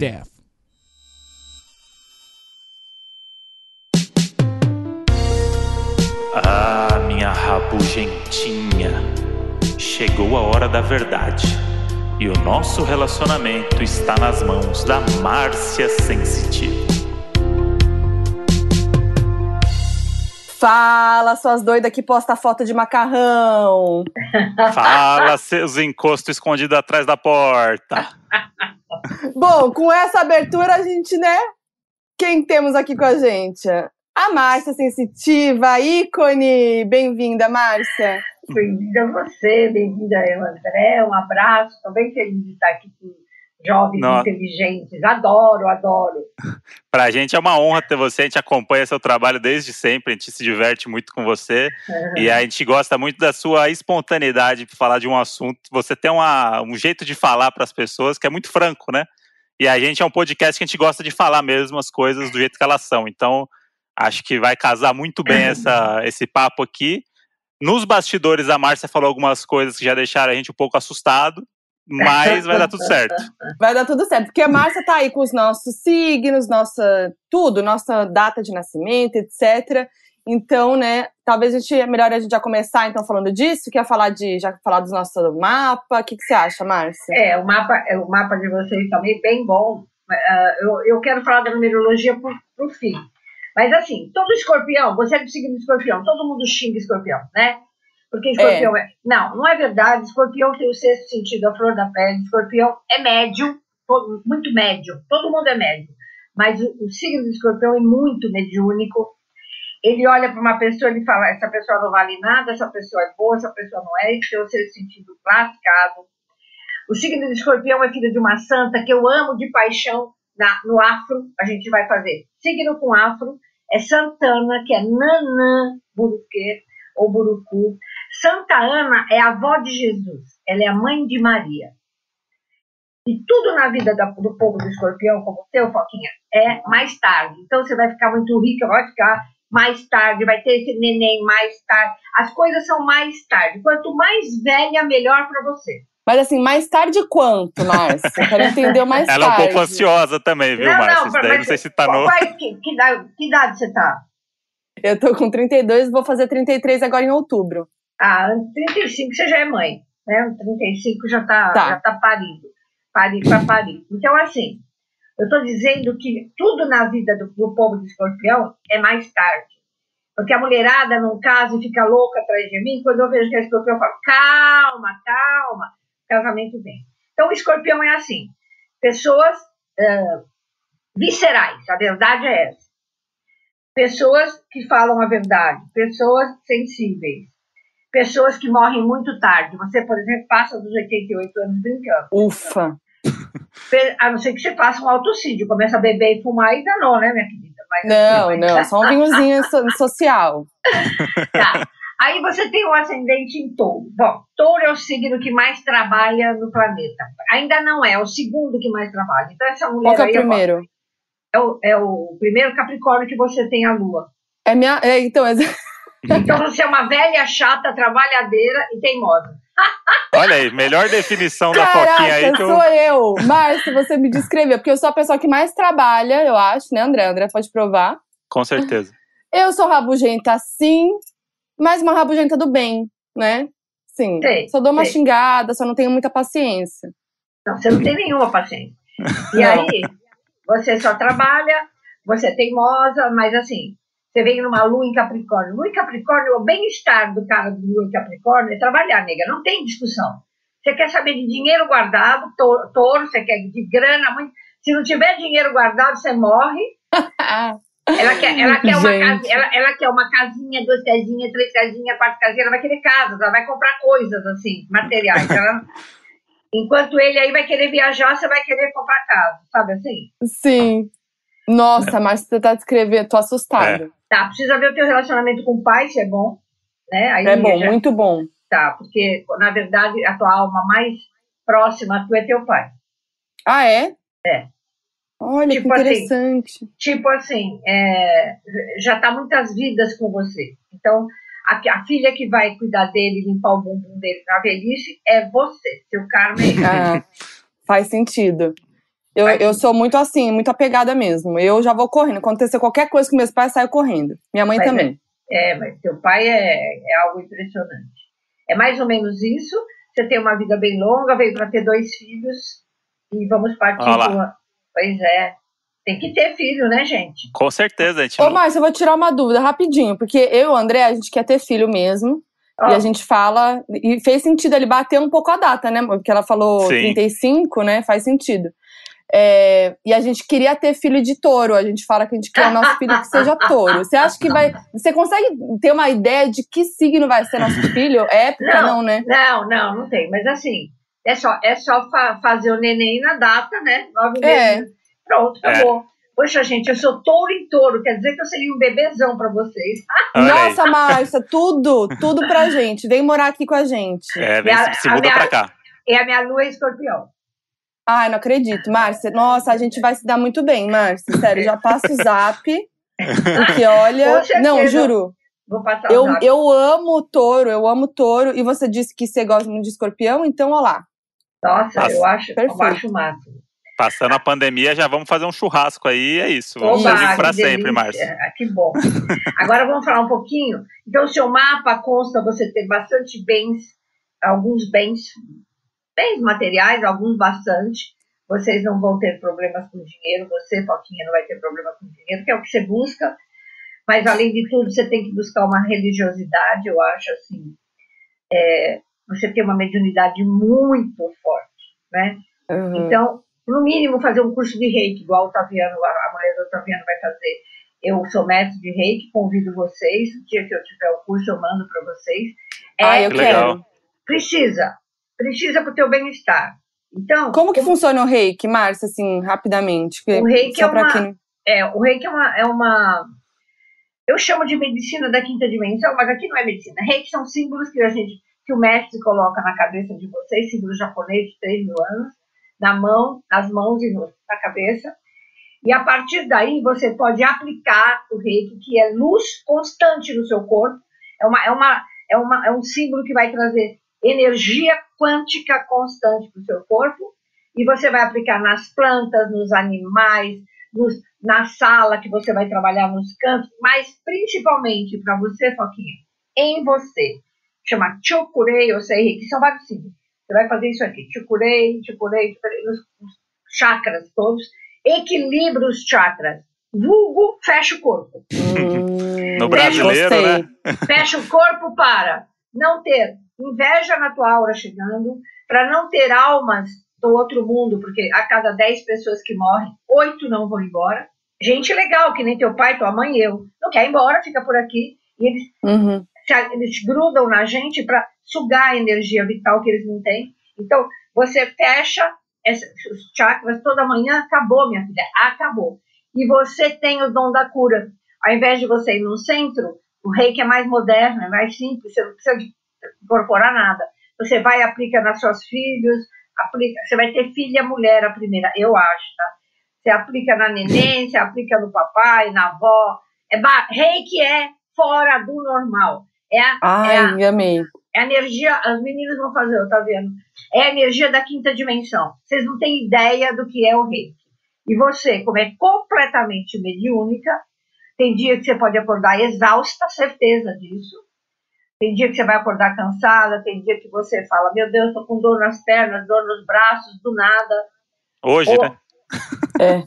death. Ah, minha rabugentinha, chegou a hora da verdade. E o nosso relacionamento está nas mãos da Márcia Sensitiva. Fala, suas doidas que posta foto de macarrão. Fala, seus encostos escondidos atrás da porta. Bom, com essa abertura a gente, né? Quem temos aqui com a gente? A Márcia Sensitiva, ícone. Bem-vinda, Márcia. Bem-vinda a você, bem-vinda eu, André. Um abraço. Estou bem feliz de estar aqui com jovens Nossa. inteligentes. Adoro, adoro. Pra gente é uma honra ter você, a gente acompanha seu trabalho desde sempre, a gente se diverte muito com você e a gente gosta muito da sua espontaneidade para falar de um assunto. Você tem uma, um jeito de falar para as pessoas que é muito franco, né? E a gente é um podcast que a gente gosta de falar mesmo as coisas do jeito que elas são. Então, acho que vai casar muito bem essa, esse papo aqui. Nos bastidores, a Márcia falou algumas coisas que já deixaram a gente um pouco assustado, mas vai dar tudo certo. Vai dar tudo certo, porque a Márcia tá aí com os nossos signos, nossa tudo, nossa data de nascimento, etc. Então, né, talvez a gente, é melhor a gente já começar então falando disso, quer falar de já falar do nosso mapa. O que, que você acha, Márcia? É, o mapa, é, o mapa de vocês também é bem bom. Ah, eu, eu quero falar da numerologia por, por fim. Mas assim, todo escorpião, você é do signo de escorpião, todo mundo xinga escorpião, né? Porque escorpião é. Não, não é verdade. Escorpião tem o sexto sentido, a flor da pele. Escorpião é médio, todo- muito médio. Todo mundo é médio. Mas o, o signo do escorpião é muito mediúnico. Ele olha para uma pessoa e fala: essa pessoa não vale nada, essa pessoa é boa, essa pessoa não é. Ele tem o sexto sentido lascado. O signo do escorpião é filho de uma santa que eu amo de paixão. Na, no afro, a gente vai fazer signo com afro. É Santana, que é Nanã Buruquê ou Burucu. Santa Ana é a avó de Jesus, ela é a mãe de Maria. E tudo na vida da- do povo do escorpião, como o teu, Foquinha, é mais tarde. Então você vai ficar muito rica, vai ficar mais tarde, vai ter esse neném mais tarde. As coisas são mais tarde. Quanto mais velha, melhor para você. Mas assim, mais tarde quanto, Márcia? Quero entender mais Ela é um tarde. pouco ansiosa também, viu, Márcia? Isso daí mas não sei se tá no. qual- que, que idade, que idade você tá? Eu tô com 32, vou fazer 33 agora em outubro. Ah, 35 você já é mãe, né? 35 já tá, Tá. já tá parindo. Parindo para parir. Então, assim, eu tô dizendo que tudo na vida do, do povo de escorpião é mais tarde. Porque a mulherada não casa e fica louca atrás de mim, quando eu vejo que é escorpião, eu falo, calma, calma, casamento vem. Então, o escorpião é assim, pessoas ah, viscerais, a verdade é essa. Pessoas que falam a verdade, pessoas sensíveis, pessoas que morrem muito tarde. Você, por exemplo, passa dos 88 anos brincando. Ufa. A não ser que você faça um autocídio, começa a beber e fumar e danou, né, minha querida? Mas, Não, assim, não, só um vinhozinho so- social. Tá. Aí você tem o ascendente em touro. Bom, touro é o signo que mais trabalha no planeta. Ainda não é, é o segundo que mais trabalha. Então, essa mulher Qual que é o eu primeiro? É o, é o primeiro Capricórnio que você tem a lua. É minha. É, então, é- Então você é uma velha, chata, trabalhadeira e teimosa. Olha aí, melhor definição da Foquinha aí Caraca, que eu. sou eu. Márcia, você me descreveu, porque eu sou a pessoa que mais trabalha, eu acho, né, André? André pode provar. Com certeza. Eu sou rabugenta, sim, mas uma rabugenta do bem, né? Sim. Sei, só dou uma sei. xingada, só não tenho muita paciência. Não, você não tem nenhuma paciência. E Não. aí, você só trabalha, você é teimosa, mas assim, você vem numa lua em Capricórnio. Lua em Capricórnio, o bem-estar do cara do lua em Capricórnio é trabalhar, nega, não tem discussão. Você quer saber de dinheiro guardado, to- touro, você quer de grana, muito. Se não tiver dinheiro guardado, você morre. Ela quer, ela quer, uma, casa, ela, ela quer uma casinha, duas casinhas, três casinhas, quatro casinhas, ela vai querer casas, ela vai comprar coisas assim, materiais. Ela- enquanto ele aí vai querer viajar, você vai querer comprar casa, sabe assim? sim. Nossa, Márcia, você tá descrevendo, tô assustada. Tá, precisa ver o teu relacionamento com o pai, se é bom. Né? Aí É, bom, já- muito bom. Tá, porque na verdade a tua alma mais próxima a tu é teu pai. Ah, é? É. Olha, Tipo que assim, interessante. Tipo assim, é, já tá muitas vidas com você. Então, a, a filha que vai cuidar dele, limpar o bumbum dele na velhice, é você. Seu karma é. Ah, faz sentido. Eu, eu sou muito assim, muito apegada mesmo. Eu já vou correndo. Quando acontecer qualquer coisa com meus pais, saio correndo. Minha mãe Mas também. É, mas teu pai é, é algo impressionante. É mais ou menos isso. Você tem uma vida bem longa, veio para ter dois filhos e vamos partir uma. Pois é. Tem que ter filho, né, gente? Com certeza, gente Ô, não- Márcia, eu vou tirar uma dúvida rapidinho, porque eu e o André, a gente quer ter filho mesmo. E a gente fala. E fez sentido ele bater um pouco a data, né? Porque ela falou Sim. 35, né? Faz sentido. É, e a gente queria ter filho de touro. A gente fala que a gente quer o nosso filho que seja touro. Você acha que vai. Você consegue ter uma ideia de que signo vai ser nosso filho? Época, Não. não, né? Não, não, não tem. Mas assim, é só, é só fa- fazer o neném na data, né? Nove É. meses. Pronto, acabou. Poxa, gente, eu sou touro em touro. Quer dizer que eu seria um bebezão para vocês. Nossa, Márcia, tudo, tudo pra gente. Vem morar aqui com a gente. É, vem, Minha- se muda minha- pra cá. E a minha lua é escorpião. Ai, não acredito, Márcia. Nossa, a gente vai se dar muito bem, Márcia. Sério, já passa o zap. Porque olha. Não, juro. Vou passar Eu, o zap. eu amo touro, eu amo touro. E você disse que você gosta muito de escorpião, então olha lá. Nossa, Nossa, eu acho, eu perfeito. acho o máximo. Passando a pandemia, já vamos fazer um churrasco aí, é isso. Vamos Oba, fazer pra que sempre. Márcia. Ah, Que bom. Agora vamos falar um pouquinho. Então, o seu mapa consta você ter bastante bens, alguns bens, bens materiais, alguns bastante. Vocês não vão ter problemas com dinheiro, você, Foquinha, não vai ter problema com dinheiro, que é o que você busca. Mas, além de tudo, você tem que buscar uma religiosidade, eu acho, assim. é, você tem uma mediunidade muito forte, né? Uhum. Então, no mínimo, fazer um curso de reiki, igual o Otaviano, a mulher do Otaviano vai fazer. Eu sou mestre de reiki, convido vocês. O dia que eu tiver o curso, eu mando para vocês. É, Ah, eu quero. Precisa. Precisa para o teu bem-estar. Então, Como que funciona o reiki, Márcia, assim, rapidamente? O reiki é uma- quem- é, o reiki é uma, é uma. Eu chamo de medicina da quinta dimensão, mas aqui não é medicina. Reiki são símbolos que a gente, que o mestre coloca na cabeça de vocês, símbolos japoneses de 3 mil anos, na mão, nas mãos e no- na cabeça. E a partir daí você pode aplicar o reiki, que é luz constante no seu corpo. É, uma, é, uma, é, uma, é um símbolo que vai trazer energia quântica constante para o seu corpo. E você vai aplicar nas plantas, nos animais, nos, na sala que você vai trabalhar nos cantos, mas principalmente para você, Foquinha, em você. Chama Chokurei ou Sei que são vários símbolos. Você vai fazer isso aqui, Chokurei, Chokurei, Chokurei, nos nos chakras todos. Equilibra os chakras. Vulgo, fecha o corpo. Hum, No brasileiro, né? Fecha o corpo para não ter inveja na tua aura chegando, para não ter almas do outro mundo, porque a cada 10 pessoas que morrem, oito não vão embora. Gente legal, que nem teu pai, tua mãe e eu. Não quer ir embora, fica por aqui. E eles, Uhum. eles grudam na gente para sugar a energia vital que eles não têm. Então, você fecha os chakras toda manhã, acabou, minha filha, acabou. E você tem o dom da cura. Ao invés de você ir no centro, o reiki é mais moderno, é mais simples, você não precisa de incorporar nada. Você vai e aplica nas suas filhos, aplica, você vai ter filha mulher a primeira, eu acho, tá? Você aplica na neném, você aplica no papai, na avó. É ba- reiki é fora do normal. É a, é a- Ai, amei. é a energia, as meninas vão fazer, tá vendo? É a energia da quinta dimensão. Vocês não têm ideia do que é o reiki. E você, como é completamente mediúnica, tem dia que você pode acordar exausta, certeza disso. Tem dia que você vai acordar cansada, tem dia que você fala, meu Deus, tô com dor nas pernas, dor nos braços, do nada. Hoje, Ou- né? É.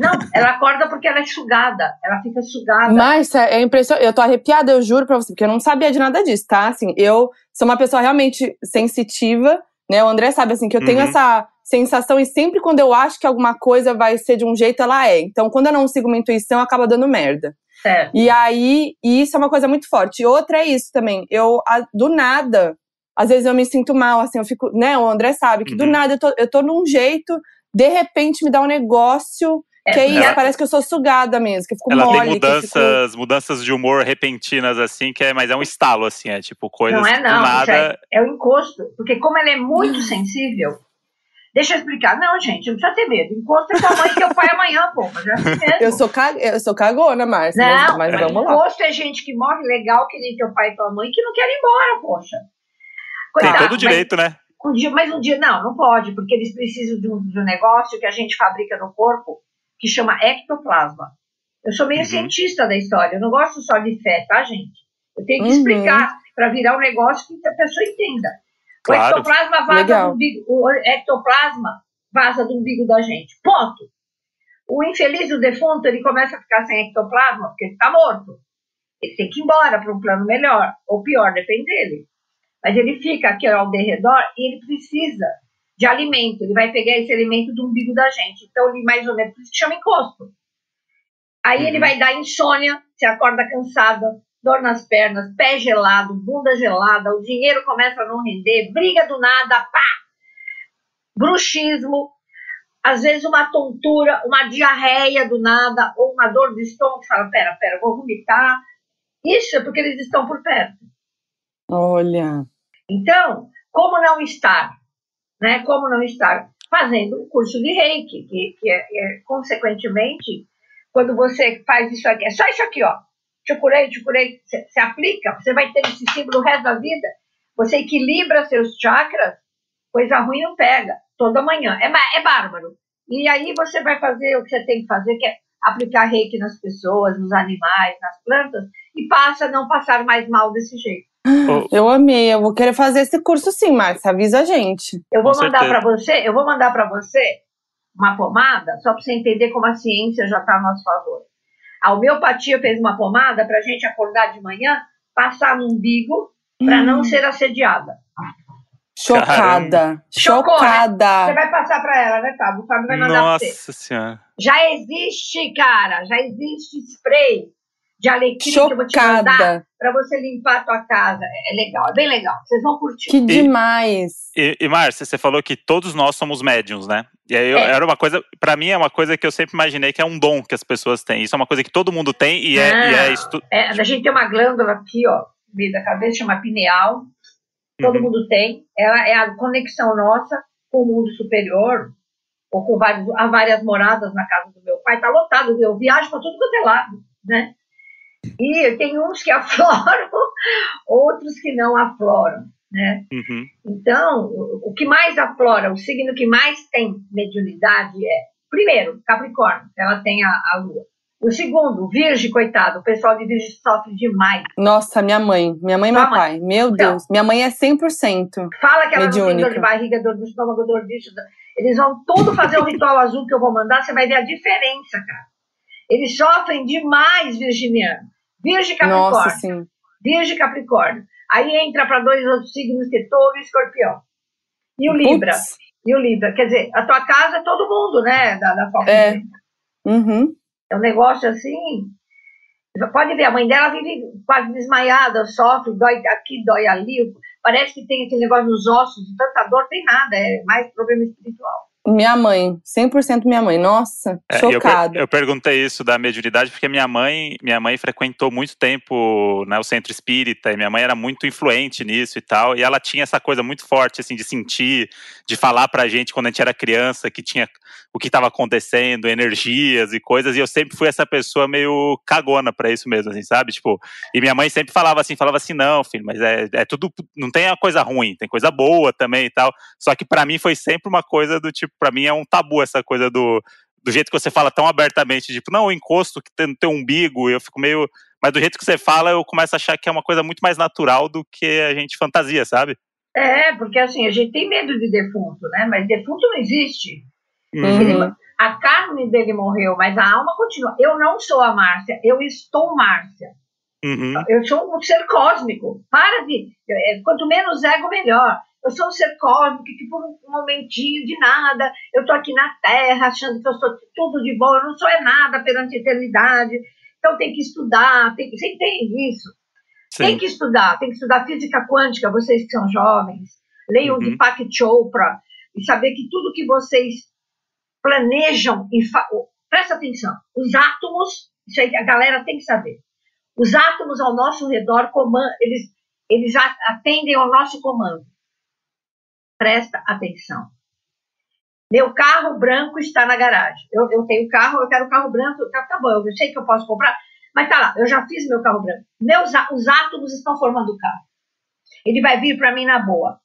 Não, ela acorda porque ela é sugada, ela fica sugada. Márcia, é impressionante. Eu tô arrepiada, eu juro pra você, porque eu não sabia de nada disso, tá? Assim, eu sou uma pessoa realmente sensitiva, né? O André sabe, assim, que eu tenho Uhum. essa sensação e sempre quando eu acho que alguma coisa vai ser de um jeito, ela é. Então, quando eu não sigo uma intuição, acaba dando merda. Certo. E aí, e isso é uma coisa muito forte. E outra é isso também. Eu, a- do nada, às vezes eu me sinto mal, assim, eu fico, né? O André sabe que do Uhum. nada eu tô, eu tô num jeito, de repente me dá um negócio, que é isso, ela- parece que eu sou sugada mesmo, que eu fico Ela mole, tem que eu fico- mudanças, mudanças de humor repentinas, assim, que é, mas é um estalo, assim, é tipo coisas Não é que não, do nada. é, é o encosto. Porque como ela é muito sensível, deixa eu explicar. Não, gente, não precisa ter medo. Encosto é tua mãe e teu pai amanhã, pô. Mas é assim mesmo. Eu sou, ca... eu sou cagona, Márcia, mas- Não, mas, mas vamos lá. encosto é gente que morre legal, que nem teu pai e tua mãe, que não quer ir embora, poxa. Tem Coitado, todo o mas direito, né? Um dia, mas um dia, não, não pode, porque eles precisam de um, de um negócio que a gente fabrica no corpo, que chama ectoplasma. Eu sou meio uhum. cientista da história, eu não gosto só de fé, tá, gente? Eu tenho que uhum. explicar para virar um negócio que a pessoa entenda. Claro. O ectoplasma vaza Legal. do umbigo, o ectoplasma vaza do umbigo da gente. Ponto. O infeliz, o defunto, ele começa a ficar sem ectoplasma porque ele está morto. Ele tem que ir embora para um plano melhor, ou pior, depende dele. Mas ele fica aqui ao derredor e ele precisa de alimento. Ele vai pegar esse alimento do umbigo da gente. Então, ele mais ou menos, se chama encosto. Aí uhum. ele vai dar insônia, você acorda cansada, dor nas pernas, pé gelado, bunda gelada, o dinheiro começa a não render, briga do nada, pá! Bruxismo, às vezes uma tontura, uma diarreia do nada, ou uma dor de estômago, fala, pera, pera, vou vomitar. Isso é porque eles estão por perto. Olha. Então, como não estar, né? Como não estar fazendo um curso de reiki, que, que é, é, consequentemente quando você faz isso aqui, é só isso aqui, ó. Te curei, te curei, você aplica, você vai ter esse símbolo o resto da vida. Você equilibra seus chakras, coisa ruim não pega, toda manhã. É, é bárbaro. E aí você vai fazer o que você tem que fazer, que é aplicar reiki nas pessoas, nos animais, nas plantas, e passa a não passar mais mal desse jeito. Eu amei, eu vou querer fazer esse curso sim, Márcia, avisa a gente. Eu vou Com mandar para você, eu vou mandar para você uma pomada, só para você entender como a ciência já está a nosso favor. A homeopatia fez uma pomada para a gente acordar de manhã, passar no umbigo para hum. não ser assediada. Chocada. Chocou, Chocada. Né? Você vai passar para ela, né, Fábio? O Fábio vai mandar Nossa você. Senhora. Já existe, cara, já existe spray de alecrim Chocada. que eu vou te mandar para você limpar a tua casa. É legal, é bem legal. Vocês vão curtir. Que demais. E, e, e Márcia, você falou que todos nós somos médiums, né? E aí eu, é. era uma coisa, para mim é uma coisa que eu sempre imaginei que é um dom que as pessoas têm. Isso é uma coisa que todo mundo tem e é, ah, e é, estu... é A gente tem uma glândula aqui, ó, no meio da cabeça, chama pineal. Todo uhum. mundo tem. Ela é a conexão nossa com o mundo superior, ou com vários, há várias moradas na casa do meu pai. Tá lotado, eu viajo para tudo quanto é lado, né? E tem uns que afloram, outros que não afloram, né? Uhum. Então, o, que mais aflora, o signo que mais tem mediunidade é, primeiro, Capricórnio, ela tem a, a lua. O segundo, Virgem, coitado, o pessoal de Virgem sofre demais. Nossa, minha mãe, minha mãe e meu pai, meu então, Deus, minha mãe é 100%. Fala que ela mediúnica. não tem dor de barriga, dor do estômago, dor disso. Eles vão tudo fazer o ritual azul que eu vou mandar, você vai ver a diferença, cara. Eles sofrem demais, virginiano. Virgem Capricórnio. Nossa, sim. Virgem Capricórnio. Aí entra para dois outros signos que é touro e escorpião. E o Libra. E o Libra. Quer dizer, a tua casa é todo mundo, né? Da, da é. Uhum. é um negócio assim. Pode ver, a mãe dela vive quase desmaiada, sofre, dói aqui, dói ali. Parece que tem aquele negócio nos ossos, tanta dor, tem nada, é mais problema espiritual. Minha mãe, 100% minha mãe. Nossa, é, chocada. Eu, eu, perguntei isso da mediunidade porque minha mãe, minha mãe frequentou muito tempo né, o centro espírita e minha mãe era muito influente nisso e tal. E ela tinha essa coisa muito forte assim de sentir, de falar pra gente quando a gente era criança que tinha o que estava acontecendo, energias e coisas. E eu sempre fui essa pessoa meio cagona para isso mesmo, assim, sabe? Tipo, e minha mãe sempre falava assim, falava assim, não, filho, mas é, é tudo, não tem a coisa ruim, tem coisa boa também e tal. Só que para mim foi sempre uma coisa do tipo para mim é um tabu essa coisa do, do jeito que você fala tão abertamente, tipo, não, o encosto que tem no teu umbigo, eu fico meio. Mas do jeito que você fala, eu começo a achar que é uma coisa muito mais natural do que a gente fantasia, sabe? É, porque assim, a gente tem medo de defunto, né? Mas defunto não existe. Uhum. Ele, a carne dele morreu, mas a alma continua. Eu não sou a Márcia, eu estou Márcia. Uhum. Eu sou um ser cósmico. Para de. É, quanto menos ego, melhor eu sou um ser cósmico que por um momentinho de nada, eu estou aqui na Terra achando que eu sou tudo de bom, eu não sou é nada perante a eternidade. Então tem que estudar, tem, você entende isso? Sim. Tem que estudar, tem que estudar física quântica, vocês que são jovens, leiam uhum. Deepak Chopra e saber que tudo que vocês planejam e presta atenção, os átomos, isso aí a galera tem que saber. Os átomos ao nosso redor comand, eles eles atendem ao nosso comando presta atenção. Meu carro branco está na garagem. Eu, eu tenho carro, eu quero carro branco, tá, tá bom, eu sei que eu posso comprar, mas tá lá, eu já fiz meu carro branco. Meus, os átomos estão formando o carro. Ele vai vir para mim na boa.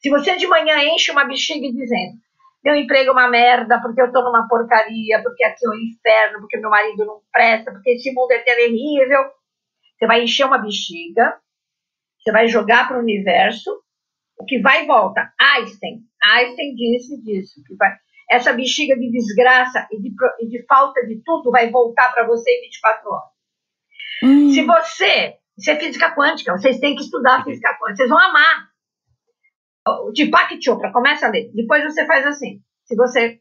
Se você de manhã enche uma bexiga dizendo meu emprego é uma merda, porque eu tô numa porcaria, porque aqui é um inferno, porque meu marido não presta, porque esse mundo é terrível, você vai encher uma bexiga, você vai jogar para o universo, o que vai e volta. Einstein, Einstein disse disso, que vai, essa bexiga de desgraça e de, e de falta de tudo vai voltar para você em 24 horas. Hum. Se você, isso é física quântica, vocês têm que estudar física quântica, vocês vão amar. O Deepak Chopra, começa a ler. Depois você faz assim. Se você.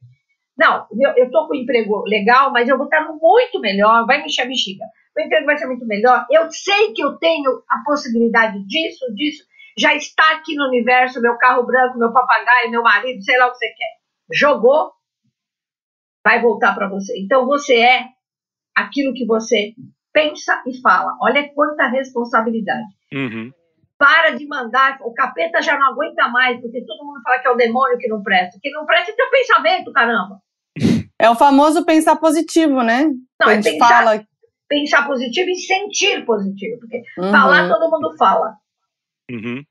Não, eu, eu tô com um emprego legal, mas eu vou estar muito melhor, vai mexer a bexiga. O emprego vai ser muito melhor. Eu sei que eu tenho a possibilidade disso, disso. Já está aqui no universo, meu carro branco, meu papagaio, meu marido, sei lá o que você quer. Jogou, vai voltar para você. Então você é aquilo que você pensa e fala. Olha quanta responsabilidade. Uhum. Para de mandar, o capeta já não aguenta mais, porque todo mundo fala que é o demônio que não presta. Que não presta é teu pensamento, caramba. É o famoso pensar positivo, né? Não, é pensar, fala... pensar positivo e sentir positivo. Porque uhum. falar todo mundo fala. Uhum.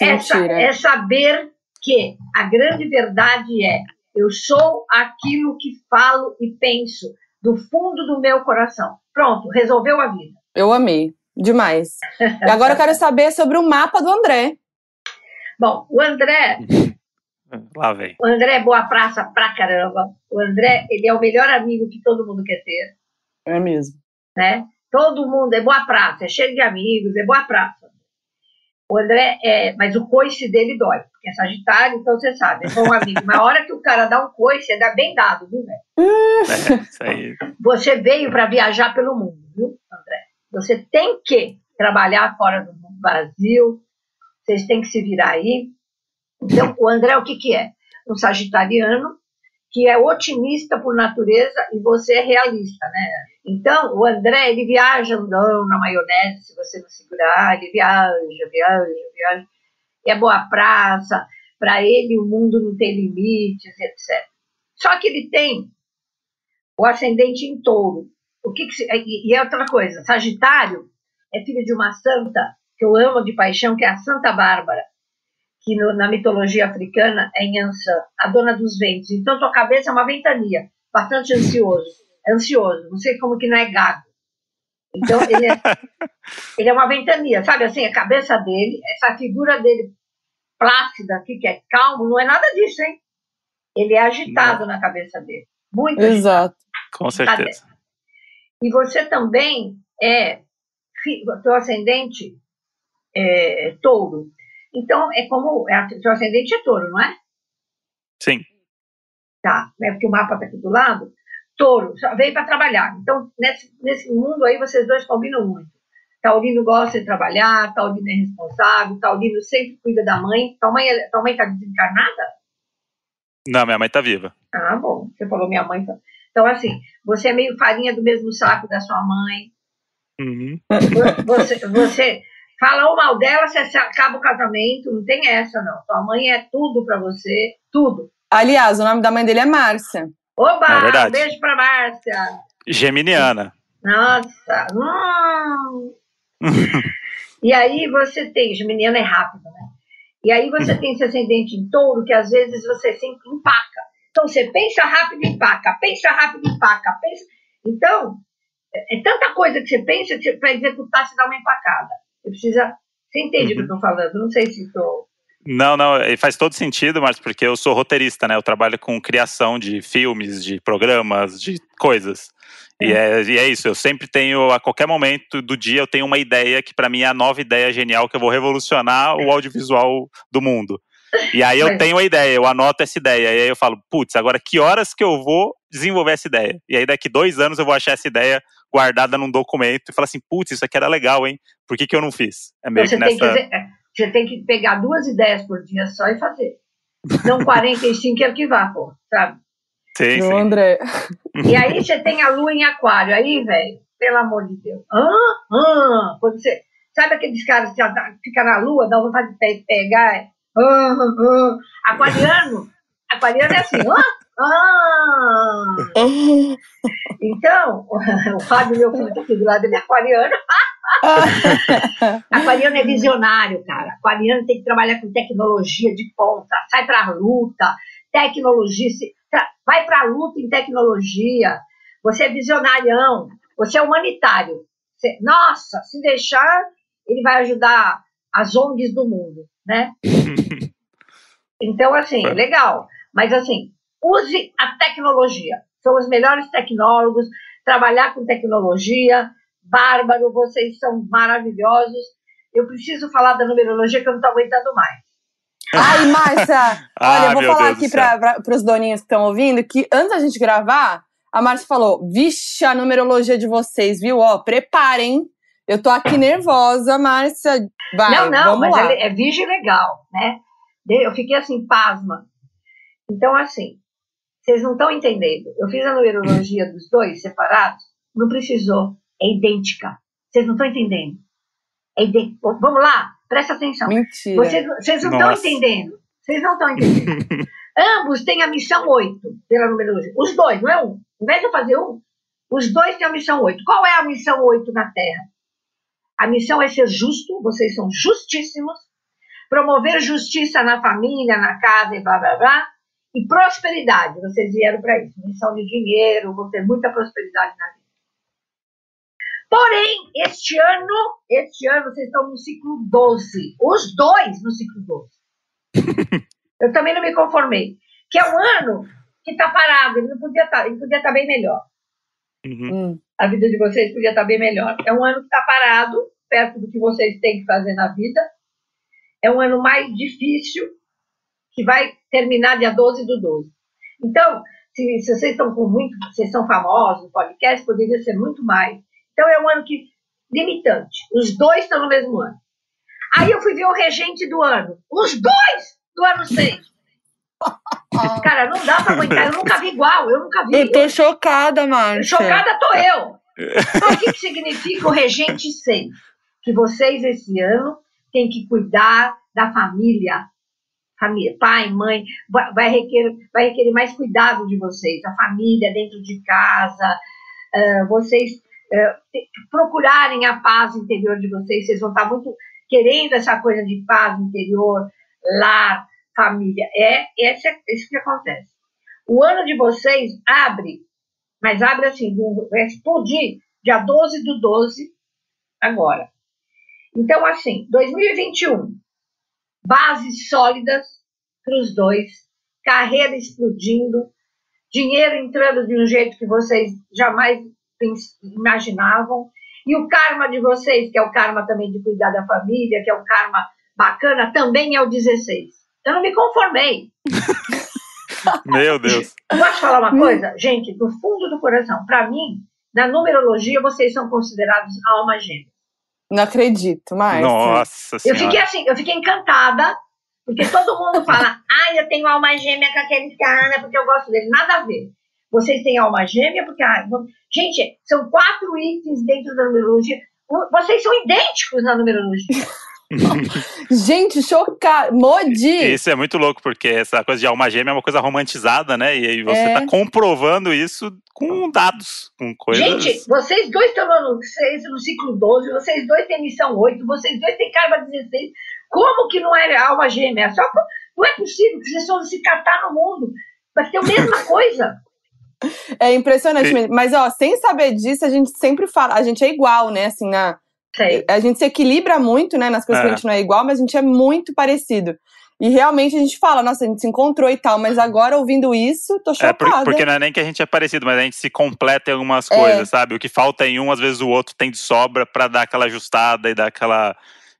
Essa, é saber que a grande verdade é eu sou aquilo que falo e penso do fundo do meu coração. Pronto, resolveu a vida. Eu amei. Demais. E agora eu quero saber sobre o mapa do André. Bom, o André. Lá vem. O André é boa praça pra caramba. O André, ele é o melhor amigo que todo mundo quer ter. É mesmo. Né? Todo mundo é boa praça, é cheio de amigos, é boa praça. O André é, mas o coice dele dói, porque é Sagitário, então você sabe, é bom amigo. Mas a hora que o cara dá um coice, é bem dado, viu? É, isso aí. Você veio para viajar pelo mundo, viu, André? Você tem que trabalhar fora do Brasil, vocês têm que se virar aí. Então, o André, o que, que é? Um sagitariano que é otimista por natureza e você é realista, né? Então, o André, ele viaja andando na maionese, se você não segurar, ele viaja, viaja, viaja. É boa praça, para ele o mundo não tem limites, etc. Só que ele tem o ascendente em touro. O que, que se, e, é outra coisa, Sagitário é filho de uma santa que eu amo de paixão, que é a Santa Bárbara, que no, na mitologia africana é Nhançã, a dona dos ventos. Então tua cabeça é uma ventania, bastante ansioso, ansioso. Não sei como que não é gago. Então ele é, ele é uma ventania, sabe assim, a cabeça dele, essa figura dele plácida aqui, que é calmo, não é nada disso, hein? Ele é agitado não. na cabeça dele. Muito Exato. Agitado. Com certeza. E você também é, teu ascendente é touro. Então, é como, é, teu ascendente é touro, não é? Sim. Tá, é porque o mapa está aqui do lado. Touro, só veio para trabalhar. Então, nesse, nesse mundo aí, vocês dois combinam muito. Taurino gosta de trabalhar, Taurino é responsável, Taurino sempre cuida da mãe. Tua mãe, é, tua mãe tá desencarnada? Não, minha mãe tá viva. Ah, bom. Você falou minha mãe. Tá... Então, assim, você é meio farinha do mesmo saco da sua mãe. Uhum. Você, você fala mal dela, você acaba o casamento. Não tem essa, não. Sua mãe é tudo para você, tudo. Aliás, o nome da mãe dele é Márcia. Oba! É um beijo pra Márcia. Geminiana. Nossa! Hum. e aí você tem, Geminiana é rápido, né? E aí você tem esse ascendente em touro que às vezes você sempre empaca. Então você pensa rápido e empaca, pensa rápido e empaca, pensa. Então, é, é tanta coisa que você pensa que para executar você dá uma empacada. Você precisa. Você entende o que eu estou falando? Não sei se estou. Não, não, faz todo sentido, mas porque eu sou roteirista, né? Eu trabalho com criação de filmes, de programas, de coisas. E é, e é isso, eu sempre tenho, a qualquer momento do dia, eu tenho uma ideia que para mim é a nova ideia genial que eu vou revolucionar o audiovisual do mundo. E aí eu tenho a ideia, eu anoto essa ideia, e aí eu falo, putz, agora que horas que eu vou desenvolver essa ideia? E aí daqui dois anos eu vou achar essa ideia guardada num documento e falar assim, putz, isso aqui era legal, hein? Por que, que eu não fiz? É meio você, que nessa... tem que, é, você tem que pegar duas ideias por dia só e fazer. Não 45 e arquivar, pô, sabe? Sim, sim. André. E aí você tem a lua em aquário, aí, velho, pelo amor de Deus. Ah, ah, quando você. Sabe aqueles caras que ficam na lua, dá vontade de pegar? Ah, ah. Aquariano, aquariano é assim, ah, ah. Então, o Fábio, meu filho, tá aqui do lado, ele é aquariano. Aquariano é visionário, cara. Aquariano tem que trabalhar com tecnologia de ponta, sai pra luta, tecnologia, vai pra luta em tecnologia. Você é visionarião, você é humanitário. Você, nossa, se deixar, ele vai ajudar as ONGs do mundo, né? Então, assim, legal. Mas, assim, use a tecnologia. São os melhores tecnólogos, trabalhar com tecnologia, bárbaro, vocês são maravilhosos. Eu preciso falar da numerologia que eu não estou aguentando mais. Ai, Márcia, olha, eu vou falar Deus aqui para os doninhos que estão ouvindo que antes da gente gravar, a Márcia falou: Vixe, a numerologia de vocês, viu? Ó, preparem. Eu tô aqui nervosa, Márcia. Vai, não, não, vamos mas lá. é, é virgem legal, né? Eu fiquei assim, pasma. Então, assim, vocês não estão entendendo. Eu fiz a numerologia dos dois separados, não precisou. É idêntica. Vocês não estão entendendo. É idêntica. Vamos lá, presta atenção. Mentira. Vocês, vocês não estão entendendo. Vocês não estão entendendo. Ambos têm a missão 8 pela numerologia. Os dois, não é um. Em vez de eu fazer um, os dois têm a missão 8. Qual é a missão 8 na Terra? A missão é ser justo, vocês são justíssimos, promover justiça na família, na casa e blá blá blá, e prosperidade. Vocês vieram para isso. Missão de dinheiro, vão ter muita prosperidade na vida. Porém, este ano, este ano vocês estão no ciclo 12. Os dois no ciclo 12. Eu também não me conformei. Que é um ano que está parado, ele não podia estar, tá, ele podia estar tá bem melhor. Uhum. Hum. A vida de vocês podia estar tá bem melhor. É um ano que está parado, perto do que vocês têm que fazer na vida. É um ano mais difícil, que vai terminar dia 12 do 12. Então, se, se vocês estão com muito, vocês são famosos no podcast, poderia ser muito mais. Então, é um ano que limitante. Os dois estão no mesmo ano. Aí eu fui ver o regente do ano. Os dois do ano 6. Cara, não dá pra aguentar. Eu nunca vi igual. Eu nunca vi. Eu tô chocada, Márcia. Chocada tô eu. Então, o que, que significa o regente 6? Que vocês, esse ano, têm que cuidar da família. Família, pai, mãe, vai requerer, vai requerer mais cuidado de vocês, a família dentro de casa, uh, vocês uh, procurarem a paz interior de vocês, vocês vão estar muito querendo essa coisa de paz interior, lar, família. É esse, é isso que acontece. O ano de vocês abre, mas abre assim, vai explodir dia 12 do 12 agora. Então, assim, 2021, bases sólidas para os dois, carreira explodindo, dinheiro entrando de um jeito que vocês jamais imaginavam, e o karma de vocês, que é o karma também de cuidar da família, que é um karma bacana, também é o 16. Eu não me conformei. Meu Deus. Posso falar uma coisa? Gente, do fundo do coração, para mim, na numerologia, vocês são considerados alma gêmea. Não acredito, mas. Nossa senhora. Eu fiquei assim, eu fiquei encantada, porque todo mundo fala, ai, ah, eu tenho alma gêmea com aquele cara, porque eu gosto dele. Nada a ver. Vocês têm alma gêmea, porque. Ah, gente, são quatro itens dentro da numerologia. Vocês são idênticos na numerologia. Gente, chocada. Modi! Isso é muito louco, porque essa coisa de alma gêmea é uma coisa romantizada, né? E aí você está é. comprovando isso com dados, com coisas. Gente, vocês dois estão no, no ciclo 12, vocês dois têm missão 8, vocês dois têm karma 16. Como que não é alma gêmea? Só, não é possível que vocês vão se catar no mundo. Vai ter a mesma coisa. É impressionante mesmo. Mas, ó, sem saber disso, a gente sempre fala, a gente é igual, né? Assim, na Sei. A gente se equilibra muito, né, nas coisas é. que a é. gente não é igual, mas a gente é muito parecido. E realmente a gente fala, nossa, a gente se encontrou e tal, mas agora ouvindo isso, tô chocada. É, porque não é nem que a gente é parecido, mas a gente se completa em algumas é. coisas, sabe? O que falta em um, às vezes o outro tem de sobra para dar aquela ajustada e dar aquela.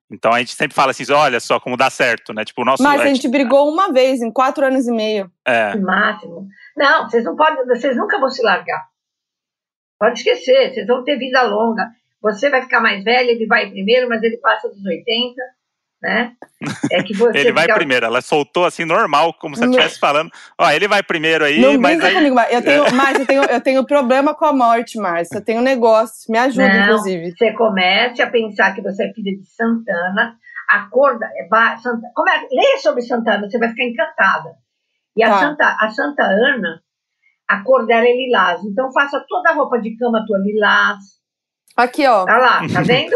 Então a gente sempre fala assim, olha só como dá certo, né? Tipo, o nosso. Mas a gente brigou uma vez em quatro anos e meio. É. Máximo. Não, vocês não podem, vocês nunca vão se largar. Pode esquecer, vocês vão ter vida longa. Você vai ficar mais velha, ele vai primeiro, mas ele passa dos 80, né? É que você ele vai fica... primeiro, ela soltou assim normal, como se ela estivesse falando. Ó, ele vai primeiro aí, não mas aí... comigo, eu tenho, é. mas eu tenho, eu tenho problema com a morte, Márcia. Eu tenho um negócio, me ajuda, não, inclusive. Você comece a pensar que você é filha de Santana, acorda, é, Santa, como é, leia sobre Santana, você vai ficar encantada. E a, tá. Santa, a Santa Ana, a cor dela é lilás. Então faça toda a roupa de cama tua lilás, Aqui, ó. Tá lá, tá vendo?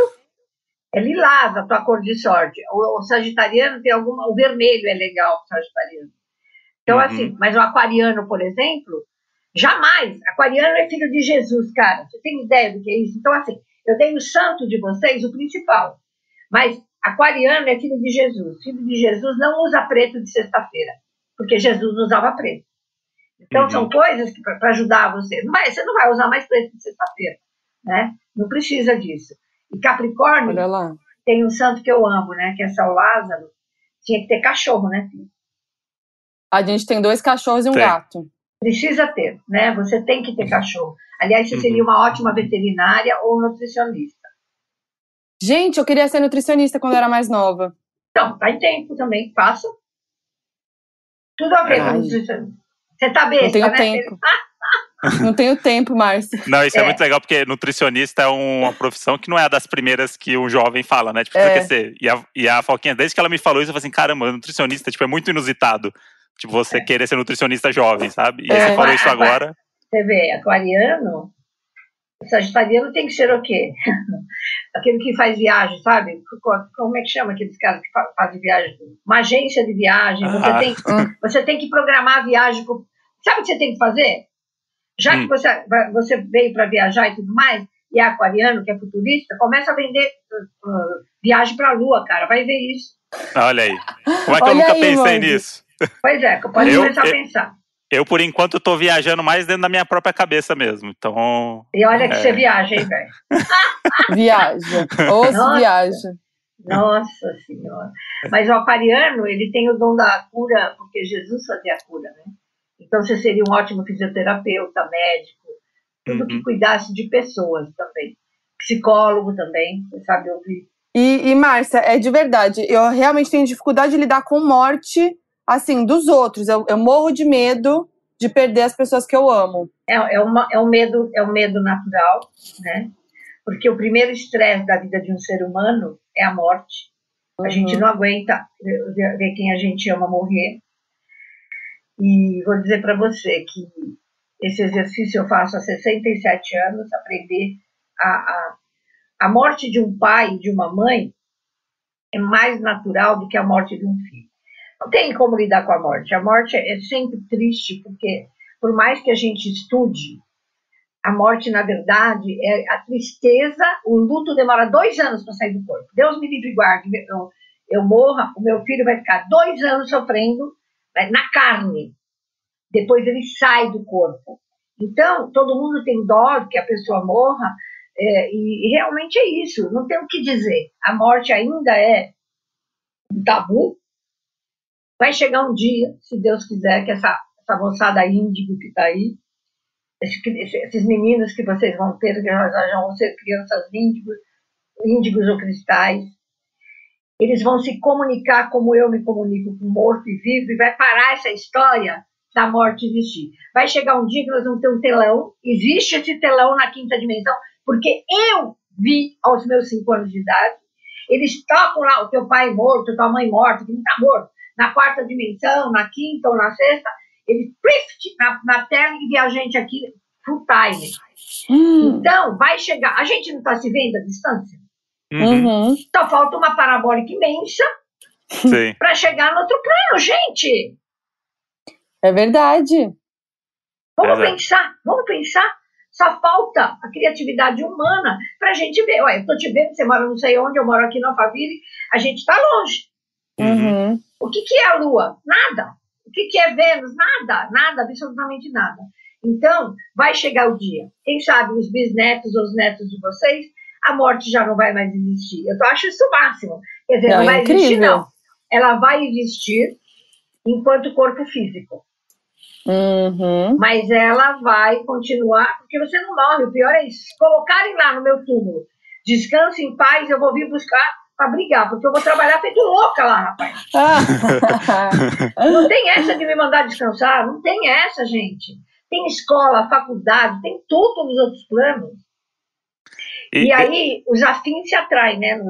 É lilás a tua cor de sorte. O, o sagitariano tem alguma. O vermelho é legal para sagitariano. Então, uhum. assim, mas o aquariano, por exemplo, jamais. Aquariano é filho de Jesus, cara. Você tem ideia do que é isso? Então, assim, eu tenho o santo de vocês, o principal. Mas aquariano é filho de Jesus. Filho de Jesus não usa preto de sexta-feira, porque Jesus usava preto. Então, uhum. são coisas que para ajudar você. Não vai, você não vai usar mais preto de sexta-feira, né? Não precisa disso. E Capricórnio tem um santo que eu amo, né? Que é São Lázaro. Tinha que ter cachorro, né, filho? A gente tem dois cachorros e um Sim. gato. Precisa ter, né? Você tem que ter cachorro. Aliás, você uhum. seria uma ótima veterinária ou nutricionista. Gente, eu queria ser nutricionista quando eu era mais nova. Então, tá em tempo também, faça. Tudo a ver com nutricionista. Você tá besta, Não tenho né? tempo. Não tenho tempo, Márcia. Não, isso é. é. muito legal, porque nutricionista é uma profissão que não é das primeiras que o jovem fala, né? Tipo, é. ser. E a, e a Falquinha, desde que ela me falou isso, eu falei assim, caramba, nutricionista, tipo, é muito inusitado. Tipo, você é. querer ser nutricionista jovem, sabe? E é. você falou isso agora. Você vê, aquariano, sagitariano tem que ser o quê? Aquele que faz viagem, sabe? Como é que chama aqueles caras que fazem viagem? Uma agência de viagem. Você, ah. tem, você tem que programar a viagem. Sabe o que você tem que fazer? Já hum. que você, você veio para viajar e tudo mais, e é aquariano, que é futurista, começa a vender uh, viagem para a Lua, cara. Vai ver isso. Olha aí. Como é que Olha eu nunca aí, pensei nisso? Pois é, pode eu, começar a pensar. Eu, por enquanto, estou viajando mais dentro da minha própria cabeça mesmo. Então. E olha que é... você viaja, hein, velho? viaja. Ou se viaja. Nossa Senhora. Mas o aquariano, ele tem o dom da cura, porque Jesus fazia a cura, né? Então você seria um ótimo fisioterapeuta, médico, tudo uhum. que cuidasse de pessoas também. Psicólogo também, você sabe ouvir. E, e Márcia, é de verdade, eu realmente tenho dificuldade de lidar com morte, assim, dos outros. Eu, eu morro de medo de perder as pessoas que eu amo. É, é, uma, é, um medo, é um medo natural, né? Porque o primeiro estresse da vida de um ser humano é a morte. Uhum. A gente não aguenta ver quem a gente ama morrer. E vou dizer para você que esse exercício eu faço há 67 anos, aprender a, a, a morte de um pai e de uma mãe é mais natural do que a morte de um filho. Não tem como lidar com a morte. A morte é sempre triste, porque por mais que a gente estude, a morte, na verdade, é a tristeza, o luto demora dois anos para sair do corpo. Deus me livre e guarde. Eu, eu morra, o meu filho vai ficar dois anos sofrendo na carne. Depois ele sai do corpo. Então, todo mundo tem dó que a pessoa morra, é, e, e, realmente é isso, não tem o que dizer. A morte ainda é um tabu. Vai chegar um dia, se Deus quiser, que essa, essa moçada índigo que está aí, esses, esses meninos que vocês vão ter, que já, já vão ser crianças índigos, índigos ou cristais, eles vão se comunicar como eu me comunico com morto e vivo, e vai parar essa história da morte existir. Vai chegar um dia que nós vamos ter um telão, existe esse telão na quinta dimensão, porque eu vi aos meus cinco anos de idade, eles tocam lá o teu pai morto, tua mãe morta, que não está morto, na quarta dimensão, na quinta ou na sexta, eles na, na Terra e a gente aqui full time. Hum. Então, vai chegar. A gente não está se vendo à distância? Uhum. Só falta uma parabólica imensa para chegar no outro plano, gente. É verdade. Vamos é pensar, vamos pensar. Só falta a criatividade humana para a gente ver. Olha, eu estou te vendo, você mora não sei onde, eu moro aqui no Alphaville, a gente está longe. Uhum. O que, que é a Lua? Nada. O que, que é Vênus? Nada, nada, absolutamente nada. Então, vai chegar o dia. Quem sabe os bisnetos ou os netos de vocês a morte já não vai mais existir. Eu acho isso o máximo. Quer dizer, não, não vai é existir, não. Ela vai existir enquanto corpo físico. Uhum. Mas ela vai continuar, porque você não morre. O pior é isso. Se colocarem lá no meu túmulo, descanse em paz, eu vou vir buscar para brigar, porque eu vou trabalhar feito louca lá, rapaz. não tem essa de me mandar descansar, não tem essa, gente. Tem escola, faculdade, tem tudo nos outros planos. E, e aí os afins se atraem, né?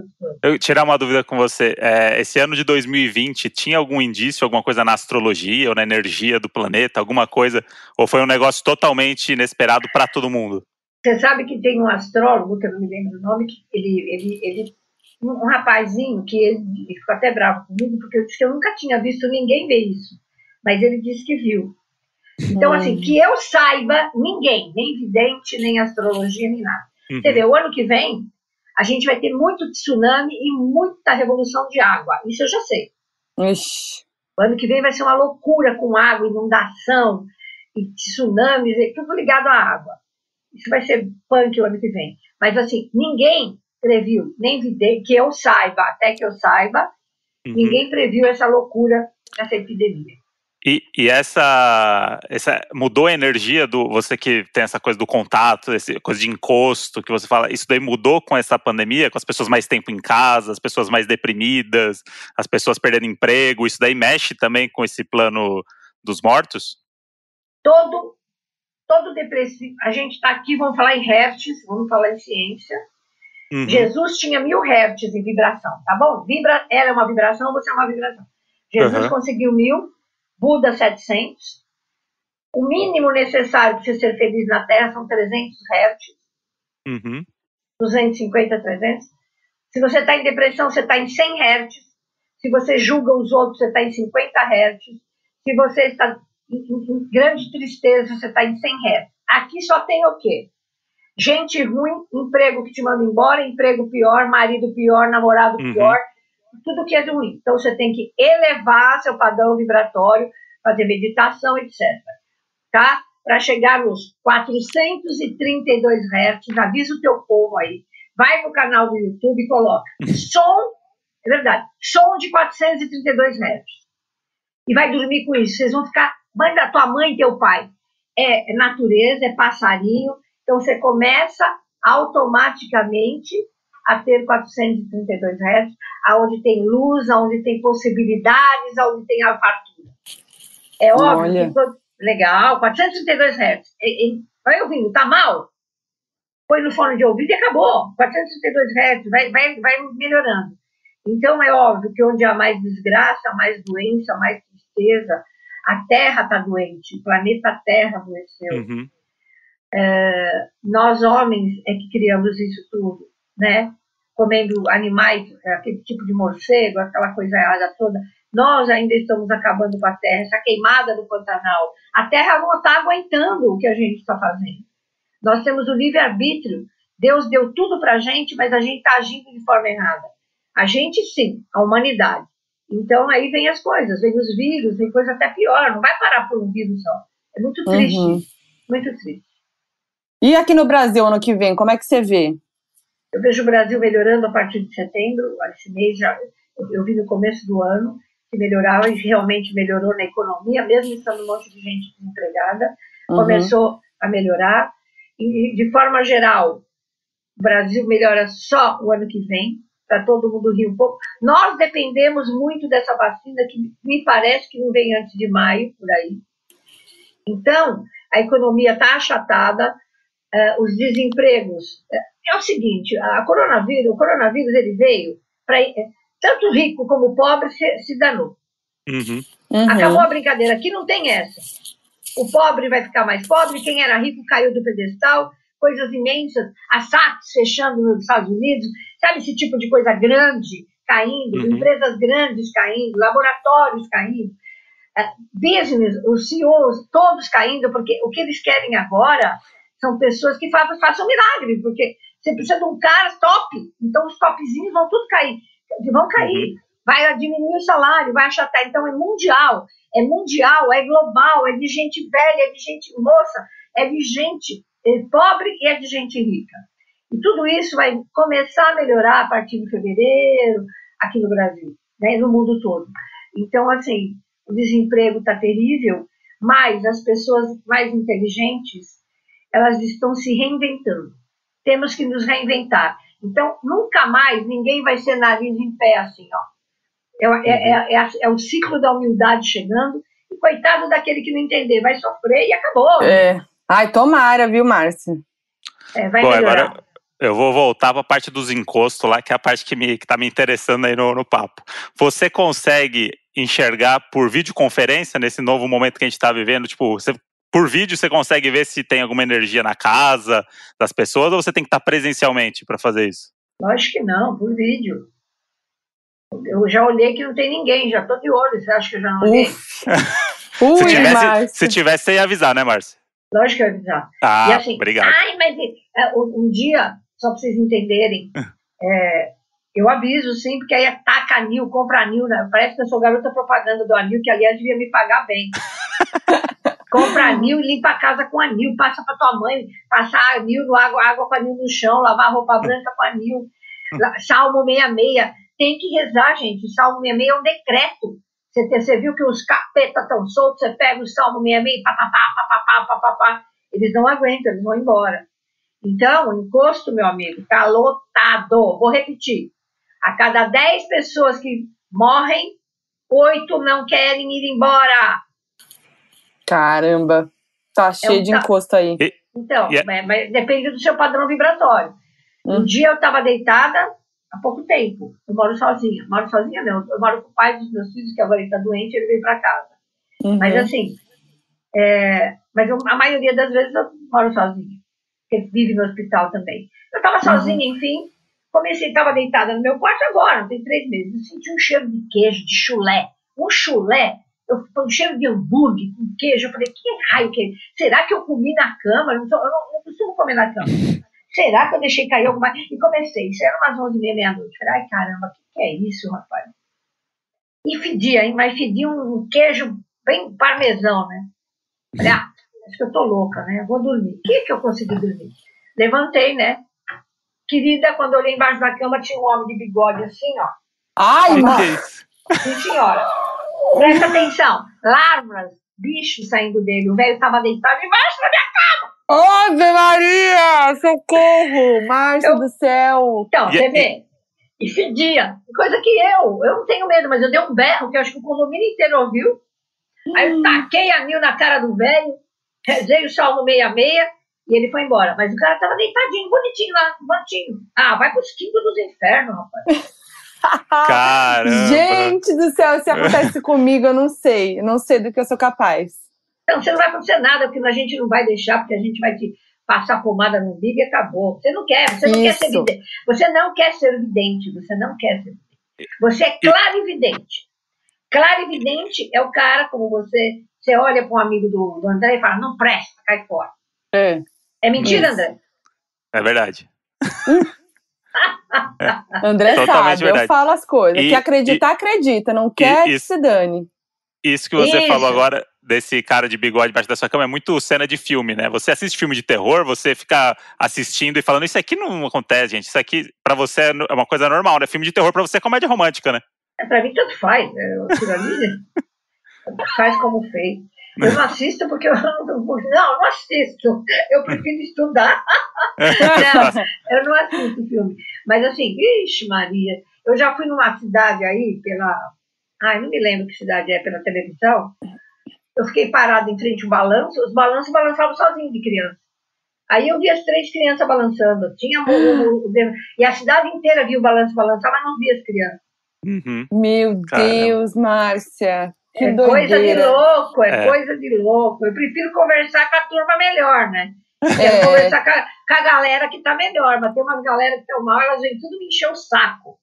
Eu tirar uma dúvida com você. É, esse ano de 2020 tinha algum indício, alguma coisa na astrologia ou na energia do planeta, alguma coisa? Ou foi um negócio totalmente inesperado para todo mundo? Você sabe que tem um astrólogo, que eu não me lembro o nome, que ele, ele, ele um, rapazinho que ele, ele, ficou até bravo comigo, porque eu disse que eu nunca tinha visto ninguém ver isso. Mas ele disse que viu. Então, assim, que eu saiba, ninguém, nem vidente, nem astrologia, nem nada. Uhum. Você vê, o ano que vem, a gente vai ter muito tsunami e muita revolução de água. Isso eu já sei. Ixi. O ano que vem vai ser uma loucura com água, inundação, e tsunamis, e tudo ligado à água. Isso vai ser punk o ano que vem. Mas, assim, ninguém previu, nem vidente, que eu saiba, até que eu saiba, uhum. ninguém previu essa loucura dessa epidemia. E, e, essa, essa mudou a energia do você que tem essa coisa do contato, essa coisa de encosto que você fala, isso daí mudou com essa pandemia, com as pessoas mais tempo em casa, as pessoas mais deprimidas, as pessoas perdendo emprego, isso daí mexe também com esse plano dos mortos? Todo todo depressivo, a gente está aqui, vamos falar em hertz, vamos falar em ciência. Uhum. Jesus tinha mil hertz em vibração, tá bom? Vibra, ela é uma vibração, você é uma vibração. Jesus uhum. conseguiu mil Buda 700. O mínimo necessário para você ser feliz na Terra são 300 Hz. Uhum. 250, 300. Se você está em depressão, você está em 100 Hz. Se você julga os outros, você está em 50 Hz. Se você está em, em grande tristeza, você está em 100 Hz. Aqui só tem o quê? Gente ruim, emprego que te manda embora, emprego pior, marido pior, namorado uhum. Tudo que é ruim. Então você tem que elevar seu padrão vibratório, fazer meditação, etc. Tá? Para chegar nos 432 Hz, avisa o teu povo aí. Vai no canal do YouTube e coloca som, é verdade, som de 432 Hz. E vai dormir com isso. Vocês vão ficar, mãe da tua mãe e teu pai. É natureza, é passarinho. Então você começa automaticamente a ter 432 Hz, aonde tem luz, aonde tem possibilidades, aonde tem a fartura. É óbvio que legal, 432 Hz. Vai ouvindo, tá mal? Põe no fone de ouvido e acabou. 432 Hz, vai, vai, vai melhorando. Então é óbvio que onde há mais desgraça, mais doença, mais tristeza, a Terra está doente, o planeta Terra adoeceu. Uhum. É, nós homens é que criamos isso tudo né? Comendo animais, aquele tipo de morcego, aquela coisa toda. Nós ainda estamos acabando com a terra, essa queimada do Pantanal. A terra não está aguentando o que a gente está fazendo. Nós temos o livre-arbítrio. Deus deu tudo para a gente, mas a gente está agindo de forma errada. A gente sim, a humanidade. Então aí vem as coisas, vem os vírus, vem coisa até pior. Não vai parar por um vírus só. É muito triste, uhum. muito triste. E aqui no Brasil, ano que vem, como é que você vê? Eu vejo o Brasil melhorando a partir de setembro, esse mês já, eu vi no começo do ano que melhorava e realmente melhorou na economia, mesmo estando um monte de gente desempregada, uhum. começou a melhorar. E, de forma geral, o Brasil melhora só o ano que vem, para todo mundo rir um pouco. Nós dependemos muito dessa vacina, que me parece que não vem antes de maio, por aí. Então, a economia está achatada, uh, os desempregos. É, é o seguinte, a coronavírus, o coronavírus ele veio para é, tanto rico como pobre se, se danou. Uhum. Uhum. Acabou a brincadeira. Aqui não tem essa. O pobre vai ficar mais pobre, quem era rico caiu do pedestal, coisas imensas, a SATs fechando nos Estados Unidos, sabe esse tipo de coisa grande caindo, uhum. empresas grandes caindo, laboratórios caindo, uh, business, os CEOs todos caindo, porque o que eles querem agora são pessoas que façam, façam milagre, porque você precisa de um cara top, então os topzinhos vão tudo cair, vão cair, uhum. vai diminuir o salário, vai achatar, então é mundial, é mundial, é global, é de gente velha, é de gente moça, é de gente é pobre e é de gente rica. E tudo isso vai começar a melhorar a partir de fevereiro, aqui no Brasil, né, no mundo todo. Então, assim, o desemprego está terrível, mas as pessoas mais inteligentes elas estão se reinventando. Temos que nos reinventar. Então, nunca mais ninguém vai ser nariz em pé assim, ó. É, é, é, é, é o ciclo da humildade chegando. E coitado daquele que não entender, vai sofrer e acabou. É. Ai, tomara, viu, Márcia? É, vai Bom, melhorar. Agora eu vou voltar para a parte dos encostos lá, que é a parte que me, está me interessando aí no, no papo. Você consegue enxergar por videoconferência nesse novo momento que a gente está vivendo? Tipo, você por vídeo você consegue ver se tem alguma energia na casa das pessoas ou você tem que estar presencialmente para fazer isso? Lógico que não, por vídeo. Eu já olhei que não tem ninguém, já tô de olho. Você acha que eu já não olhei? Ui, se, tivesse, se tivesse, você ia avisar, né, Márcia? Lógico que eu ia avisar. Ah, e assim, obrigado. ai, mas é, um dia, só pra vocês entenderem, é, eu aviso sim, porque aí taca anil, compra anil, né? Parece que eu sou garota propaganda do anil, que aliás devia me pagar bem. compra anil e limpa a casa com anil, passa pra tua mãe, passar anil no água, água com anil no chão, lavar roupa branca com anil. Salmo 66. Tem que rezar, gente. O Salmo 66 é um decreto. Você, você viu que os capetas estão soltos, você pega o Salmo 66, papapá, papapá, papapá. Eles não aguentam, eles vão embora. Então, o encosto, meu amigo, está lotado. Vou repetir. A cada 10 pessoas que morrem, oito não querem ir embora. Caramba. Tá cheio um de encosto aí. Então, E é- mas- mas depende do seu padrão vibratório. Um Hum. dia eu estava deitada há pouco tempo. Eu moro sozinha. Moro sozinha, não. Eu moro com o pai dos meus filhos, que agora ele está doente, ele veio para casa. Uhum. Mas assim, é, mas eu- a maioria das vezes eu moro sozinha. Porque vive no hospital também. Eu estava sozinha, enfim. Comecei, estava deitada no meu quarto agora, tem três meses. Eu senti um cheiro de queijo, de chulé. Um chulé, eu, um cheiro de hambúrguer com queijo. Eu falei, que raio que é? Será que eu comi na cama? Eu não, tô- eu não- costumo comer na cama. Será que eu deixei cair alguma E comecei. Isso era umas 11 e meia, meia-noite. Falei, ai caramba, o que, que é isso, rapaz? E fedia, hein? Mas fedia um queijo bem parmesão, né? Falei, ah, acho que eu tô louca, né? Eu vou dormir. O que que eu consegui dormir? Levantei, né? Querida, quando eu olhei embaixo da cama, tinha um homem de bigode assim, ó. Ai? Sim, senhora. Presta atenção. Larvas, bichos saindo dele. O velho tava deitado embaixo da minha Ave Maria! Socorro! Márcia Eu- do céu! Então, você vê. E fedia. Coisa que eu, eu não tenho medo, mas eu dei um berro que eu acho que o condomínio inteiro ouviu. Aí eu taquei anil na cara do velho, rezei o salmo meia-meia e ele foi embora. Mas o cara tava deitadinho, bonitinho lá, bonitinho. Ah, vai pros quintos dos infernos, rapaz. Caramba. Gente do céu, se acontece comigo, eu não sei. Eu não sei do que eu sou capaz. Então, você não vai acontecer nada, porque a gente não vai deixar, porque a gente vai te passar pomada no umbigo e acabou. Você não quer, você não quer ser Isso. vidente. Você não quer ser vidente, você não quer ser vidente. Você é clarividente. Clarividente é o cara como você, você olha para um amigo do, do André e fala, não presta, cai fora. É. É mentira, Isso. André? É verdade. André Totalmente sabe, eu verdade. falo as coisas. E- que acredita, acredita. Não quer que isso. se dane. Isso que você Isso. falou agora desse cara de bigode embaixo da sua cama é muito cena de filme, né? Você assiste filme de terror, você fica assistindo e falando, isso aqui não acontece, gente. Isso aqui pra você é é uma coisa normal, né? Filme de terror pra você é comédia romântica, né? É, pra mim, tanto faz. É, aquilo ali, tanto faz como fez. Eu não assisto porque eu não, não, não assisto. Eu prefiro estudar. Não, eu não assisto filme. Mas assim, vixe Maria, eu já fui numa cidade aí pela. Ai, não me lembro que cidade é pela televisão. Eu fiquei parada em frente a um balanço, os balanços balançavam sozinhos de criança. Aí eu vi as três crianças balançando. Tinha o- o- o- e a cidade inteira via o balanço balançar, mas não via as crianças. Uhum. Meu Caramba. Deus, Márcia. Que É coisa de doideira. louco, é, É. coisa de louco. Eu prefiro conversar com a turma melhor, né? Quero É, conversar com a, com a galera que tá melhor, mas tem umas galera que estão mal, elas vêm tudo me encher o saco.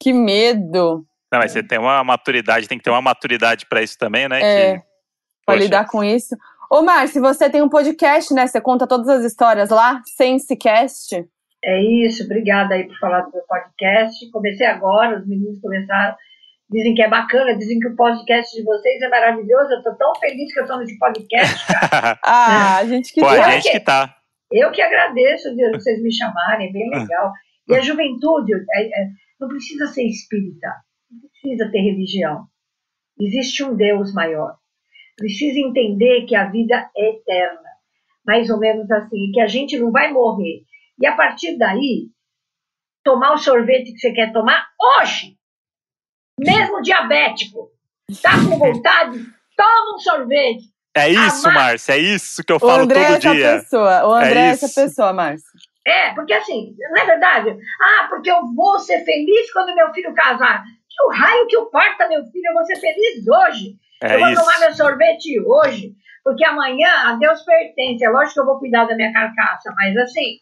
que medo. Não, mas você tem uma maturidade, tem que ter uma maturidade pra isso também, né? É. Que, Pra poxa, lidar com isso. Ô, Márcia, você tem um podcast, né? Você conta todas as histórias lá? Sensecast? É isso, obrigada aí por falar do meu podcast. Comecei agora, os meninos começaram, dizem que é bacana, dizem que o podcast de vocês é maravilhoso. Eu tô tão feliz que eu tô nesse podcast. Ah, a gente que Pô, a gente que tá. Eu que agradeço de vocês me chamarem, é bem legal. E a juventude é- é- não precisa ser espírita, não precisa ter religião. Existe um Deus maior. Precisa entender que a vida é eterna. Mais ou menos assim, que a gente não vai morrer. E a partir daí, tomar o sorvete que você quer tomar hoje. Mesmo diabético. Tá com vontade? Toma um sorvete. É isso, Márcia, é isso que eu O falo André é todo essa dia. pessoa. O André é, essa isso. pessoa, Márcia. É, porque assim, não é verdade? Ah, porque eu vou ser feliz quando meu filho casar. Que o raio que o parta, meu filho, eu vou ser feliz hoje. É eu vou isso. tomar meu sorvete hoje. Porque amanhã a Deus pertence. É lógico que eu vou cuidar da minha carcaça, mas assim,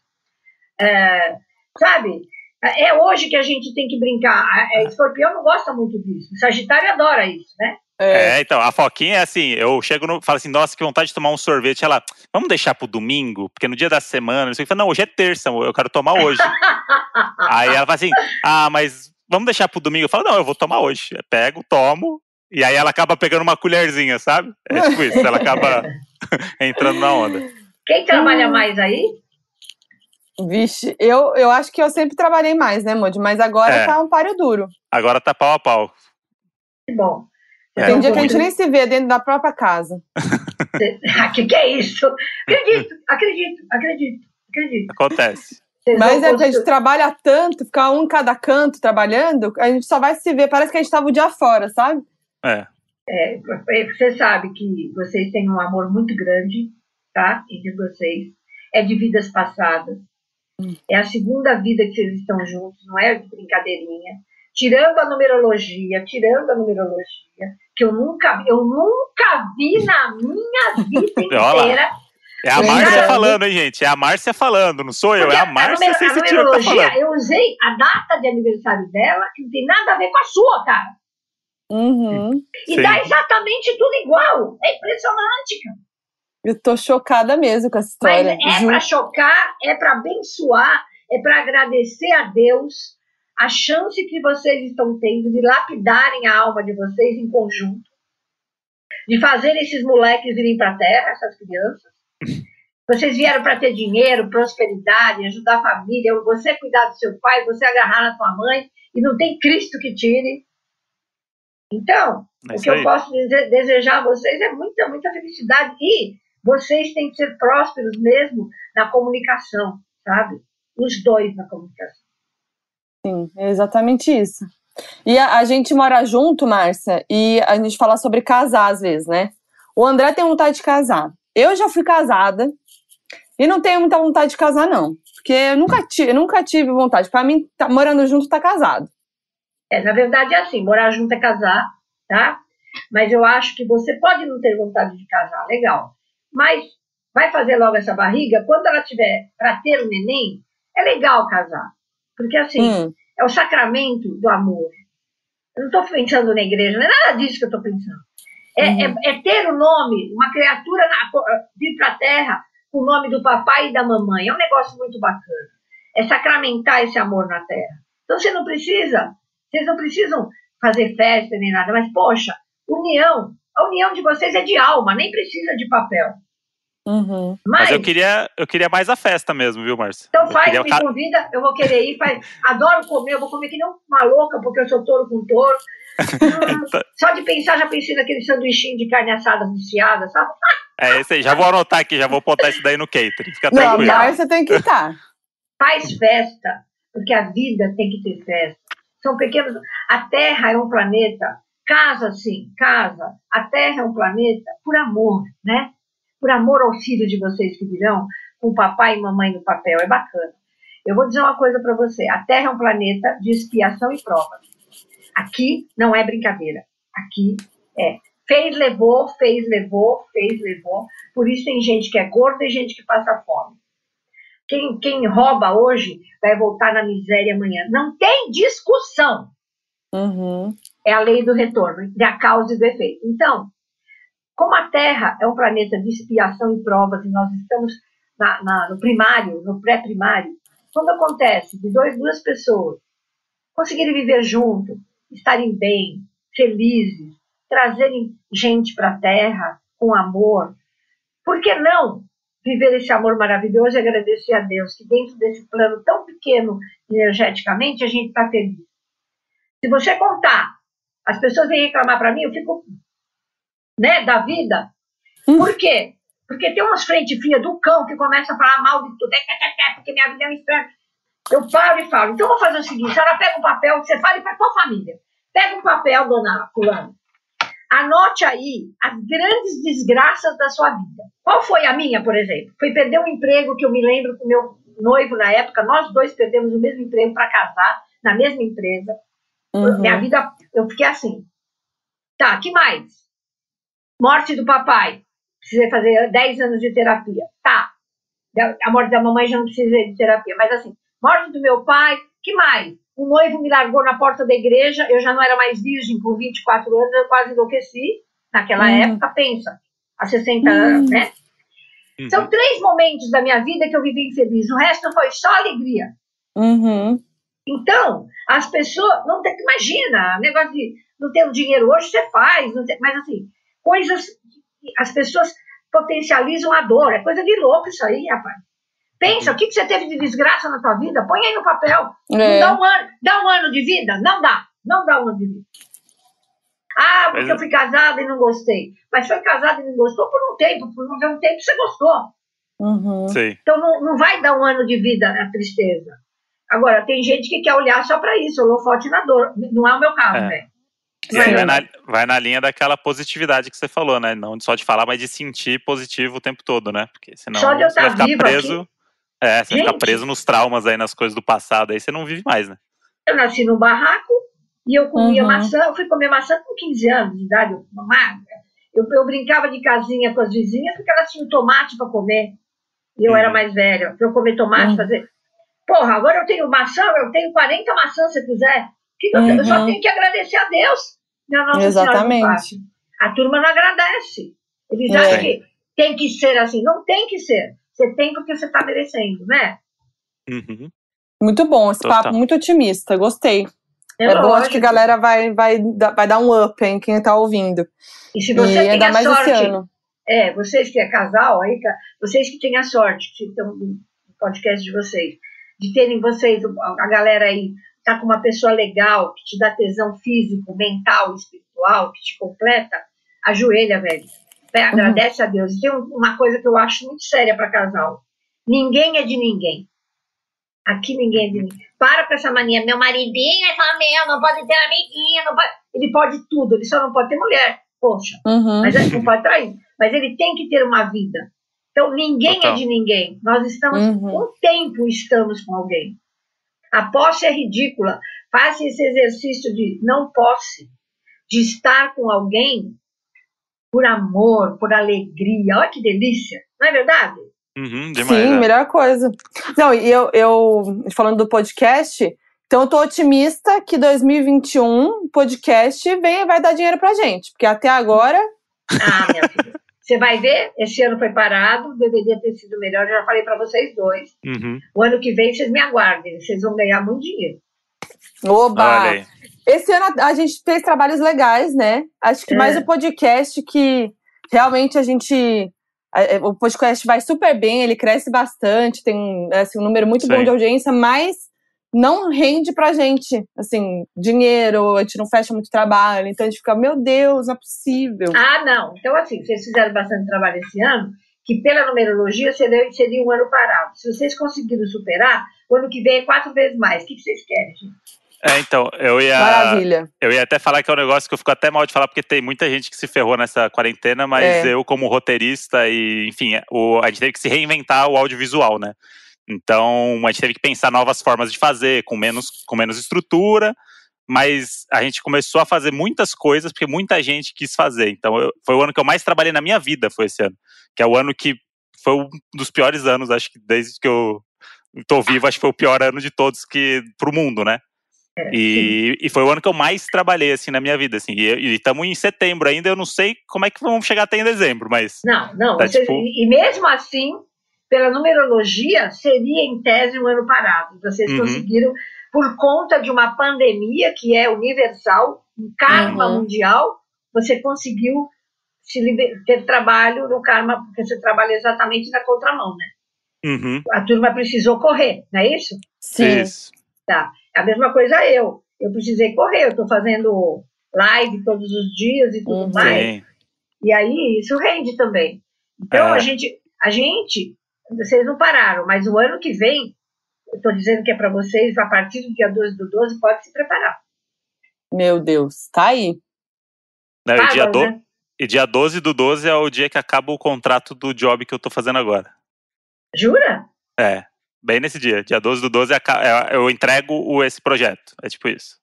é, sabe? É hoje que a gente tem que brincar. É, escorpião não gosta muito disso. Sagitário adora isso, né? É. é. então, a Foquinha é assim, eu chego no, falo assim, nossa, que vontade de tomar um sorvete. Ela, vamos deixar pro domingo, porque no dia da semana, não sei o que. Não, hoje é terça, eu quero tomar hoje. Aí ela fala assim, ah, mas vamos deixar pro domingo. Eu falo, não, eu vou tomar hoje. Eu pego, tomo, e aí ela acaba pegando uma colherzinha, sabe? É tipo isso, ela acaba entrando na onda. Quem trabalha mais aí? Vixe, eu, eu acho que eu sempre trabalhei mais, né, Modi? Mas agora é. tá um páreo duro. Agora tá pau a pau. Que bom. É. Tem dia que a gente nem se vê dentro da própria casa. Ah, que que é isso? Acredito, acredito, acredito, acredito. Acontece. Mas é que a gente trabalha tanto, ficar um em cada canto trabalhando, a gente só vai se ver, parece que a gente tava o dia fora, sabe? É. é. Você sabe que vocês têm um amor muito grande, tá? Entre vocês. É de vidas passadas. É a segunda vida que vocês estão juntos, não é de brincadeirinha tirando a numerologia, tirando a numerologia, que eu nunca, eu nunca vi na minha vida inteira. É a Márcia falando, hein, gente? É a Márcia falando, não sou eu, Porque é a Márcia a, numer, a numerologia, tá Eu usei a data de aniversário dela, que não tem nada a ver com a sua, cara. Uhum. E Sim. dá exatamente tudo igual. É impressionante, cara. Eu tô chocada mesmo com essa história. Mas é para chocar, é para abençoar, é para agradecer a Deus a chance que vocês estão tendo de lapidarem a alma de vocês em conjunto, de fazer esses moleques virem para a terra, essas crianças. Vocês vieram para ter dinheiro, prosperidade, ajudar a família, você cuidar do seu pai, você agarrar na sua mãe, e não tem Cristo que tire. Então, é o que aí. eu posso dizer, desejar a vocês é muita, muita felicidade. E vocês têm que ser prósperos mesmo na comunicação, sabe? Os dois na comunicação. Sim, é exatamente isso. E a, a, gente mora junto, Márcia, e a gente fala sobre casar às vezes, né? O André tem vontade de casar. Eu já fui casada e não tenho muita vontade de casar, não. Porque eu nunca, tive, nunca tive vontade. Para mim, tá, morando junto tá casado. É, na verdade é assim, morar junto é casar, tá? Mas eu acho que você pode não ter vontade de casar, legal. Mas vai fazer logo essa barriga, quando ela tiver para ter o um neném, é legal casar. Porque, assim, hum. é o sacramento do amor. Eu não estou pensando na igreja, não é nada disso que eu estou pensando. É, uhum. é, é, ter o nome, uma criatura na, vir para a terra com o nome do papai e da mamãe. É um negócio muito bacana. É sacramentar esse amor na terra. Então, você não precisa, vocês não precisam fazer festa nem nada, mas, poxa, união. A união de vocês é de alma, nem precisa de papel. Uhum. Mas, Mas, eu queria, eu queria mais a festa mesmo, viu, Márcia? Então faz, me convida, eu vou querer ir. Faz... Adoro comer, eu vou comer que nem uma louca, porque eu sou touro com touro. Então Só de pensar, já pensei naquele sanduichinho de carne assada desfiada, sabe? É esse aí, já vou anotar aqui, já vou botar isso daí no catering. Fica Não, tranquilo. Márcia tem que estar. Faz festa, porque a vida tem que ter festa. São pequenos. A Terra é um planeta, casa sim, casa. A Terra é um planeta por amor, né? por amor aos filhos de vocês que virão, com papai e mamãe no papel. É bacana. Eu vou dizer uma coisa para você: a Terra é um planeta de expiação e prova. Aqui não é brincadeira. Aqui é fez, levou, fez, levou, fez, levou. Por isso tem gente que é gorda e gente que passa fome. Quem, quem rouba hoje vai voltar na miséria amanhã. Não tem discussão. Uhum. É a lei do retorno, da causa e do efeito. Então, como a Terra é um planeta de expiação e provas, e nós estamos na, na, no primário, no pré-primário, quando acontece de dois, duas pessoas conseguirem viver junto, estarem bem, felizes, trazerem gente para a Terra com amor, por que não viver esse amor maravilhoso e agradecer a Deus que dentro desse plano tão pequeno energeticamente a gente está feliz? Se você contar, as pessoas vêm reclamar para mim, eu fico né, da vida. Hum. Por quê? Porque tem umas frente fria do cão que começa a falar mal de tudo, é, é, é, porque minha vida é um inferno. Eu paro e falo, então vou fazer o seguinte, a senhora pega um papel, você fala para tua família. Pega um papel, dona fulano. Anote aí as grandes desgraças da sua vida. Qual foi a minha, por exemplo? Foi perder um emprego que eu me lembro com meu noivo na época, nós dois perdemos o mesmo emprego para casar, na mesma empresa. Uhum. Minha vida, eu fiquei assim. Tá, que mais? Morte do papai, precisei fazer 10 anos de terapia. Tá. A morte da mamãe já não precisei de terapia, mas assim, morte do meu pai, que mais? O noivo me largou na porta da igreja, eu já não era mais virgem com 24 anos, eu quase enlouqueci. Naquela Hum. época, pensa, há 60 Hum. anos, né? Uhum. São três momentos da minha vida que eu vivi infeliz, o resto foi só alegria. Uhum. Então, as pessoas, não tem, imagina, negócio de não ter o dinheiro hoje você faz, não tem- mas assim, coisas, as pessoas potencializam a dor, é coisa de louco isso aí, rapaz. Pensa, o que, que você teve de desgraça na tua vida? Põe aí no papel. Não É. dá um ano, dá um ano de vida? Não dá, não dá um ano de vida. Ah, porque Mas- eu fui casada e não gostei. Mas foi casada e não gostou por um tempo, por um tempo você gostou. Uhum. Sei. Então não, não vai dar um ano de vida a tristeza. Agora, tem gente que quer olhar só para isso, holofote na dor. Não é o meu caso, É. velho. Aí Sim. vai na, vai na linha daquela positividade que você falou, né? Não só de falar, mas de sentir positivo o tempo todo, né? Porque senão Só de eu você vai estar ficar preso. É, você vai Gente. preso nos traumas aí, nas coisas do passado, aí você não vive mais, né? Eu nasci num barraco e eu comia Uhum. maçã. Eu fui comer maçã com 15 anos de idade, eu, magra. eu, eu brincava de casinha com as vizinhas porque elas tinham tomate para comer. E eu Uhum. era mais velha, para eu comer tomate, Uhum. fazer. Porra, agora eu tenho maçã, eu tenho 40 maçãs se quiser. Que que eu, tenho? eu só Uhum. tenho que agradecer a Deus. Minha Nossa Exatamente. A turma não agradece. Eles É. acham que tem que ser assim. Não tem que ser. Você tem porque você está merecendo, né? Uhum. Muito bom, esse Total. papo muito otimista, gostei. É, bom, acho que a galera vai, vai, dar- vai dar um up em quem tá ouvindo. E se E você tem ainda a mais sorte, esse ano. é, vocês que é casal, aí, vocês que têm a sorte, que estão no podcast de vocês, de terem vocês, a galera aí, tá com uma pessoa legal, que te dá tesão físico, mental, espiritual, que te completa, ajoelha, velho. Pé, Agradece a Deus. Tem um- uma coisa que eu acho muito séria para casal. Ninguém é de ninguém. Aqui ninguém é de ninguém. Para com essa mania. Meu maridinho é meu, não pode ter amiguinha, não pode... Ele pode tudo, ele só não pode ter mulher. Poxa. Uhum. Mas ele não pode trair. Mas ele tem que ter uma vida. Então, ninguém Total. é de ninguém. Nós estamos, Uhum. um tempo estamos com alguém. A posse é ridícula. Faça esse exercício de não posse, de estar com alguém por amor, por alegria. Olha que delícia. Não é verdade? Uhum, demais. Sim, é. melhor coisa. Não, e eu, eu, falando do podcast, então eu tô otimista que 2021, o podcast vem, vai dar dinheiro pra gente. Porque até agora, Ah, minha filha. Você vai ver, esse ano foi parado, deveria ter sido melhor. Eu já falei para vocês dois. Uhum. O ano que vem vocês me aguardem, vocês vão ganhar muito dinheiro. oba! Esse ano a a gente fez trabalhos legais, né? Acho que É. mais o podcast que realmente a gente. a- é, O podcast vai super bem, ele cresce bastante, tem assim, um número muito bom Sim. de audiência, mas não rende pra gente, assim, dinheiro, a gente não fecha muito trabalho, então a gente fica, meu Deus, não é possível. Ah, não. Então, assim, vocês fizeram bastante trabalho esse ano, que pela numerologia seria, seria um ano parado. Se vocês conseguiram superar, o ano que vem é quatro vezes mais. O que vocês querem, gente? É, então, eu ia, Maravilha. eu ia até falar que é um negócio que eu fico até mal de falar, porque tem muita gente que se ferrou nessa quarentena, mas É. eu, como roteirista, e enfim, é, o, a gente teve que se reinventar o audiovisual, né? Então, a gente teve que pensar novas formas de fazer, com menos, com menos estrutura, mas a gente começou a fazer muitas coisas, porque muita gente quis fazer. Então, eu- foi o ano que eu mais trabalhei na minha vida, foi esse ano. Que é o ano que foi um dos piores anos, acho que desde que eu tô vivo, acho que foi o pior ano de todos que pro mundo, né? E, e foi o ano que eu mais trabalhei, assim, na minha vida, assim. E estamos em setembro ainda, eu não sei como é que vamos chegar até em dezembro, mas... Não, não. Tá, vocês- tipo- e mesmo assim, pela numerologia, seria em tese um ano parado. Vocês Uhum. conseguiram, por conta de uma pandemia que é universal, um karma Uhum. mundial, você conseguiu ter trabalho no karma, porque você trabalha exatamente na contramão, né? Uhum, A turma precisou correr, não é isso? Sim. isso. É a mesma coisa eu. Eu precisei correr, eu estou fazendo live todos os dias e tudo Uhum. mais. Sim. E aí isso rende também. Então É. a gente, a gente, vocês não pararam, mas o ano que vem, eu estou dizendo que é para vocês, a partir do dia 12 do 12, pode se preparar. Meu Deus, tá aí. Não, e, dia do... né? e dia 12 do 12 é o dia que acaba o contrato do job que eu tô fazendo agora. Jura? É, bem nesse dia. Dia 12 do 12 aca- é- eu entrego o, esse projeto. É tipo isso.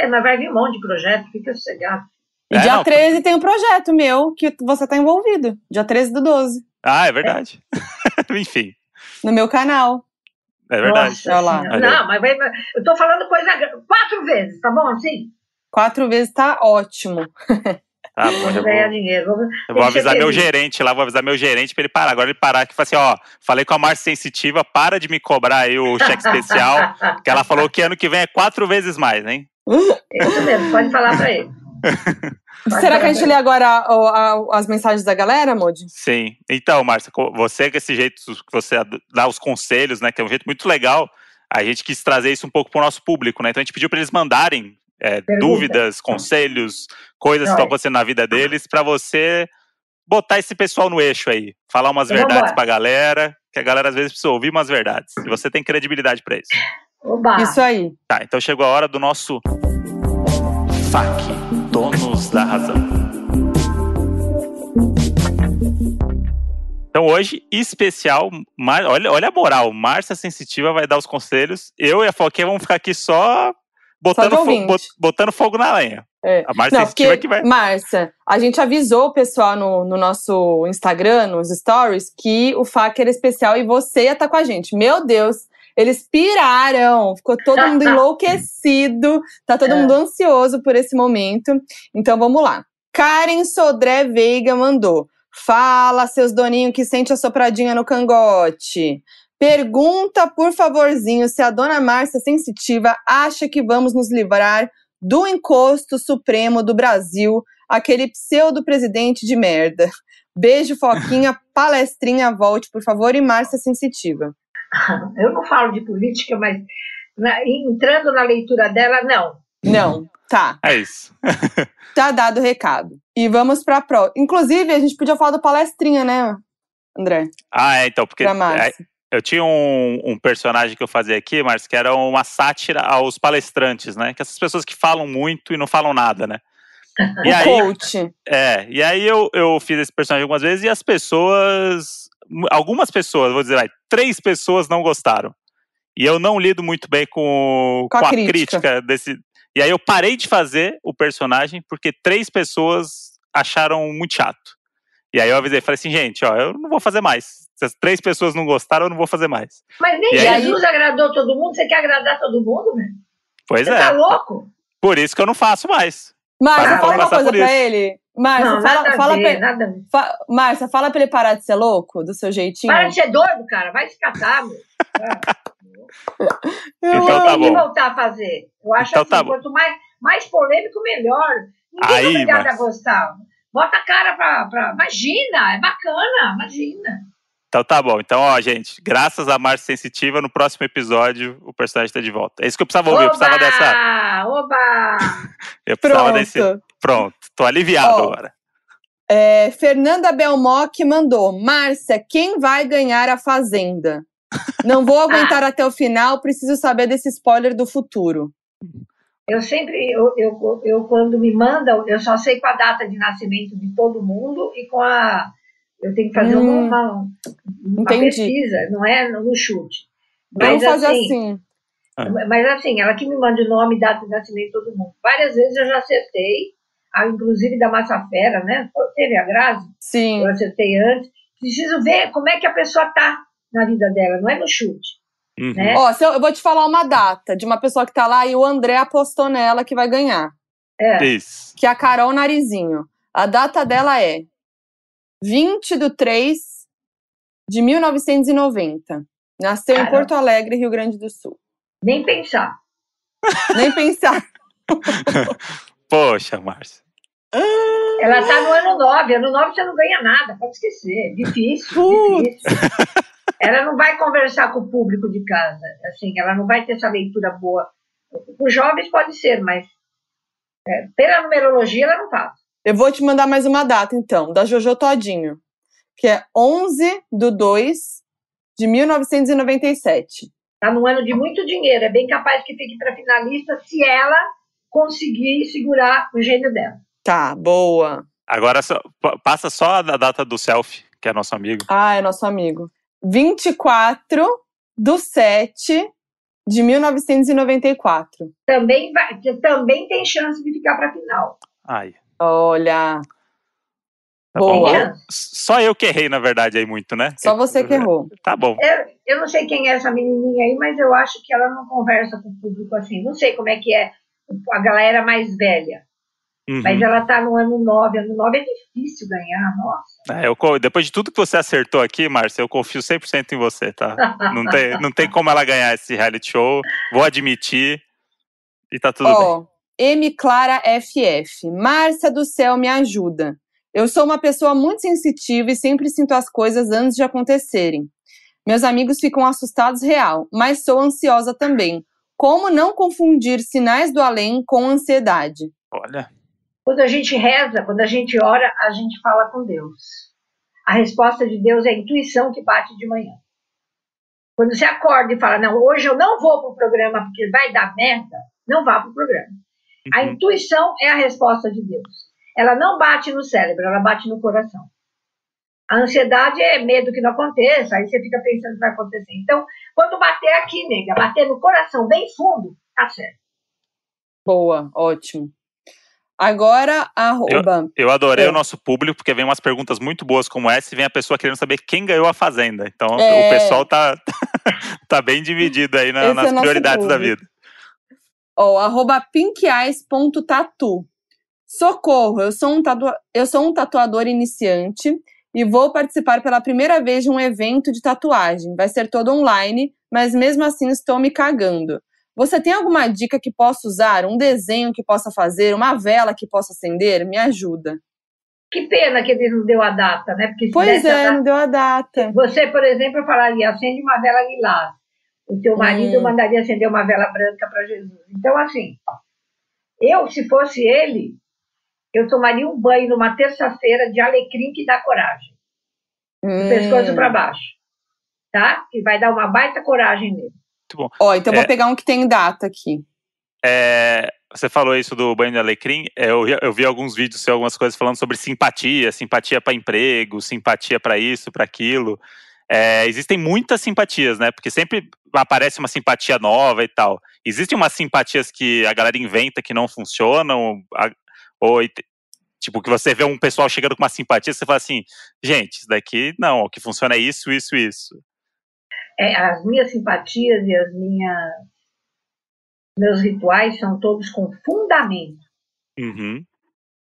É, mas vai vir um monte de projeto, fica sossegado. E É, dia não, 13 tem um projeto meu que você tá envolvido. Dia 13 do 12. Ah, é verdade. Enfim. No meu canal. É verdade. Nossa Olha lá. Não, mas vai- eu tô falando coisa quatro vezes, tá bom assim? Quatro vezes tá ótimo. Tá bom, eu ganhar vou, dinheiro. Vamos, eu vou avisar meu gerente lá, vou avisar meu gerente pra ele parar. Agora ele parar que fala assim, ó, falei com a Márcia Sensitiva, para de me cobrar aí o cheque especial, que ela falou que ano que vem é quatro vezes mais, hein? Isso mesmo, pode falar pra ele. Será que a gente pra lê agora o- a- as mensagens da galera, Modi? Sim. Então, Márcia, você com esse jeito que você dá os conselhos, né, que é um jeito muito legal, a gente quis trazer isso um pouco pro nosso público, né? Então a gente pediu para eles mandarem é, dúvidas, conselhos, coisas que Vai. estão acontecendo na vida deles, para você botar esse pessoal no eixo aí, falar umas verdades vambora. pra galera, que a galera às vezes precisa ouvir umas verdades. E você tem credibilidade para isso. Oba! Isso aí. Tá, então chegou a hora do nosso FAQ, Donos da Razão. Então hoje, especial, Mar- olha, olha a moral, Márcia Sensitiva vai dar os conselhos, eu e a Foquinha vamos ficar aqui só botando, de fo- ouvinte. bot- botando fogo na lenha. É. A Márcia Sensitiva que vai... Márcia, a gente avisou o pessoal no, no nosso Instagram, nos stories, que o FAQ era especial e você ia estar com a gente. Meu Deus, eles piraram, ficou todo mundo enlouquecido, tá todo É. mundo ansioso por esse momento. Então vamos lá. Karen Sodré Veiga mandou. Fala, seus doninhos que sente a sopradinha no cangote. Pergunta, por favorzinho, se a dona Márcia Sensitiva acha que vamos nos livrar do encosto supremo do Brasil, aquele pseudo-presidente de merda. Beijo, Foquinha, palestrinha, volte, por favor, e Márcia Sensitiva. Eu não falo de política, mas na- entrando na leitura dela, não. Não, tá, É isso. tá dado o recado. E vamos pra pró. Inclusive, a gente podia falar do palestrinha, né, André? Ah, é, então, porque é, eu tinha um, um personagem que eu fazia aqui, Márcia, que era uma sátira aos palestrantes, né? Que essas pessoas que falam muito e não falam nada, né? E o aí, coach. É, e aí eu, eu fiz esse personagem algumas vezes e as pessoas. Algumas pessoas, vou dizer, vai, três pessoas não gostaram. E eu não lido muito bem com, Com a com a crítica. crítica desse. E aí eu parei de fazer o personagem porque três pessoas acharam muito chato. E aí eu avisei, falei assim, gente, ó, eu não vou fazer mais. Se as três pessoas não gostaram, eu não vou fazer mais. Mas nem E aí- Jesus agradou todo mundo. Você quer agradar todo mundo, velho? Pois Você é. tá louco? Por isso que eu não faço mais. Márcia, Para fala não uma coisa pra ele. Márcia, não, fala, fala pra ver, nada a ver. fa- Márcia, fala pra ele parar de ser louco, do seu jeitinho. Para de ser doido, cara. Vai se catar, meu. Eu Então tá tem que bom. voltar a fazer. Eu acho Então assim, tá quanto mais, mais polêmico, melhor. Ninguém Aí, é obrigado Márcia. a gostar. Bota a cara pra, pra. Imagina, é bacana, imagina. Então tá bom. Então, ó, gente, graças a Márcia Sensitiva, no próximo episódio o personagem tá de volta. É isso que eu precisava ouvir. Eu precisava dessa. Oba! Eu precisava Pronto. desse. Pronto, tô aliviado Ó, agora. É, Fernanda Belmoc mandou. Márcia, quem vai ganhar a Fazenda? Não vou aguentar até o final, preciso saber desse spoiler do futuro. Eu sempre, eu, eu, eu quando me mandam, eu só sei com a data de nascimento de todo mundo e com a. Eu tenho que fazer Hum, uma, uma pesquisa, não é no chute. Vamos Mas fazer assim, assim. Mas assim, ela que me manda o nome, data de nascimento de todo mundo. Várias vezes eu já acertei, inclusive da Massa Fera, né? Teve a Grazi, Sim. eu acertei antes. Preciso ver como é que a pessoa tá na vida dela, não é no chute. Uhum. né? Ó, se eu, eu vou te falar uma data de uma pessoa que tá lá e o André apostou nela que vai ganhar. É, Isso. Que é a Carol Narizinho. A data dela é 20 de 3 de 1990. Nasceu em Caramba. Porto Alegre, Rio Grande do Sul. nem pensar. Nem pensar. Poxa, Márcia. Ela tá no ano 9, ano 9 você não ganha nada, pode esquecer. Difícil, Putz. difícil. Ela não vai conversar com o público de casa, assim, ela não vai ter essa leitura boa. Os jovens pode ser, mas é, pela numerologia ela não faz. Eu vou te mandar mais uma data, então, da Jojo Todinho, que é 11 de 2 de 1997. Está num ano de muito dinheiro. É bem capaz que fique para finalista se ela conseguir segurar o gênio dela. Tá, boa. Agora só- passa só a data do selfie, que é nosso amigo. Ah, é nosso amigo. 24 do 7 de 1994. Também, vai, também tem chance de ficar para final. Ai. Olha, Tá Boa. bom. Só eu que errei, na verdade, aí muito, né? só você que errou. Tá bom. É, eu não sei quem é essa menininha aí, mas eu acho que ela não conversa com o público assim. Não sei como é que é a galera mais velha. Uhum. Mas ela está no ano 9. Ano 9 é difícil ganhar, nossa. É, eu, depois de tudo que você acertou aqui, Márcia, eu confio 100% em você, tá? não, tem, não tem como ela ganhar esse reality show. Vou admitir. E tá tudo oh, bem. M. Clara FF. Márcia do céu, me ajuda. Eu sou uma pessoa muito sensitiva e sempre sinto as coisas antes de acontecerem. Meus amigos ficam assustados real, mas sou ansiosa também. Como não confundir sinais do além com ansiedade? Olha. Quando a gente reza, quando a gente ora, a gente fala com Deus. A resposta de Deus é a intuição que bate de manhã. Quando você acorda e fala, não, hoje eu não vou para o programa porque vai dar merda, não vá para o programa. Uhum. A intuição é a resposta de Deus ela não bate no cérebro, ela bate no coração. A ansiedade é medo que não aconteça, aí você fica pensando que vai acontecer. Então, quando bater aqui, nega, bater no coração bem fundo, tá certo. Boa, ótimo. Agora, arroba. Eu, eu adorei é. o nosso público, porque vem umas perguntas muito boas como essa e vem a pessoa querendo saber quem ganhou a Fazenda. Então, é. o pessoal tá, tá bem dividido aí na, nas é prioridades da vida. Ó, oh, arroba pinkeyes.tatu. Socorro, eu sou, um tatua... eu sou um tatuador iniciante e vou participar pela primeira vez de um evento de tatuagem. Vai ser todo online, mas mesmo assim estou me cagando. Você tem alguma dica que possa usar? Um desenho que possa fazer? Uma vela que possa acender? Me ajuda. Que pena que ele não deu a data, né? Porque pois é, data... não deu a data. Você, por exemplo, falaria, acende uma vela lilás. O teu marido hum. mandaria acender uma vela branca para Jesus. Então, assim, eu, se fosse ele, eu tomaria um banho numa terça-feira de alecrim que dá coragem. Hum. Do pescoço para baixo. Tá? Que vai dar uma baita coragem nele. Muito bom. Ó, então é, vou pegar um que tem data aqui. É, você falou isso do banho de alecrim. É, eu, eu vi alguns vídeos, algumas coisas falando sobre simpatia, simpatia para emprego, simpatia para isso, para aquilo. É, existem muitas simpatias, né? Porque sempre aparece uma simpatia nova e tal. Existem umas simpatias que a galera inventa que não funcionam. Ou, tipo, que você vê um pessoal chegando com uma simpatia, você fala assim, gente, isso daqui não, o que funciona é isso, isso, isso. É, as minhas simpatias e as minhas meus rituais são todos com fundamento. Uhum.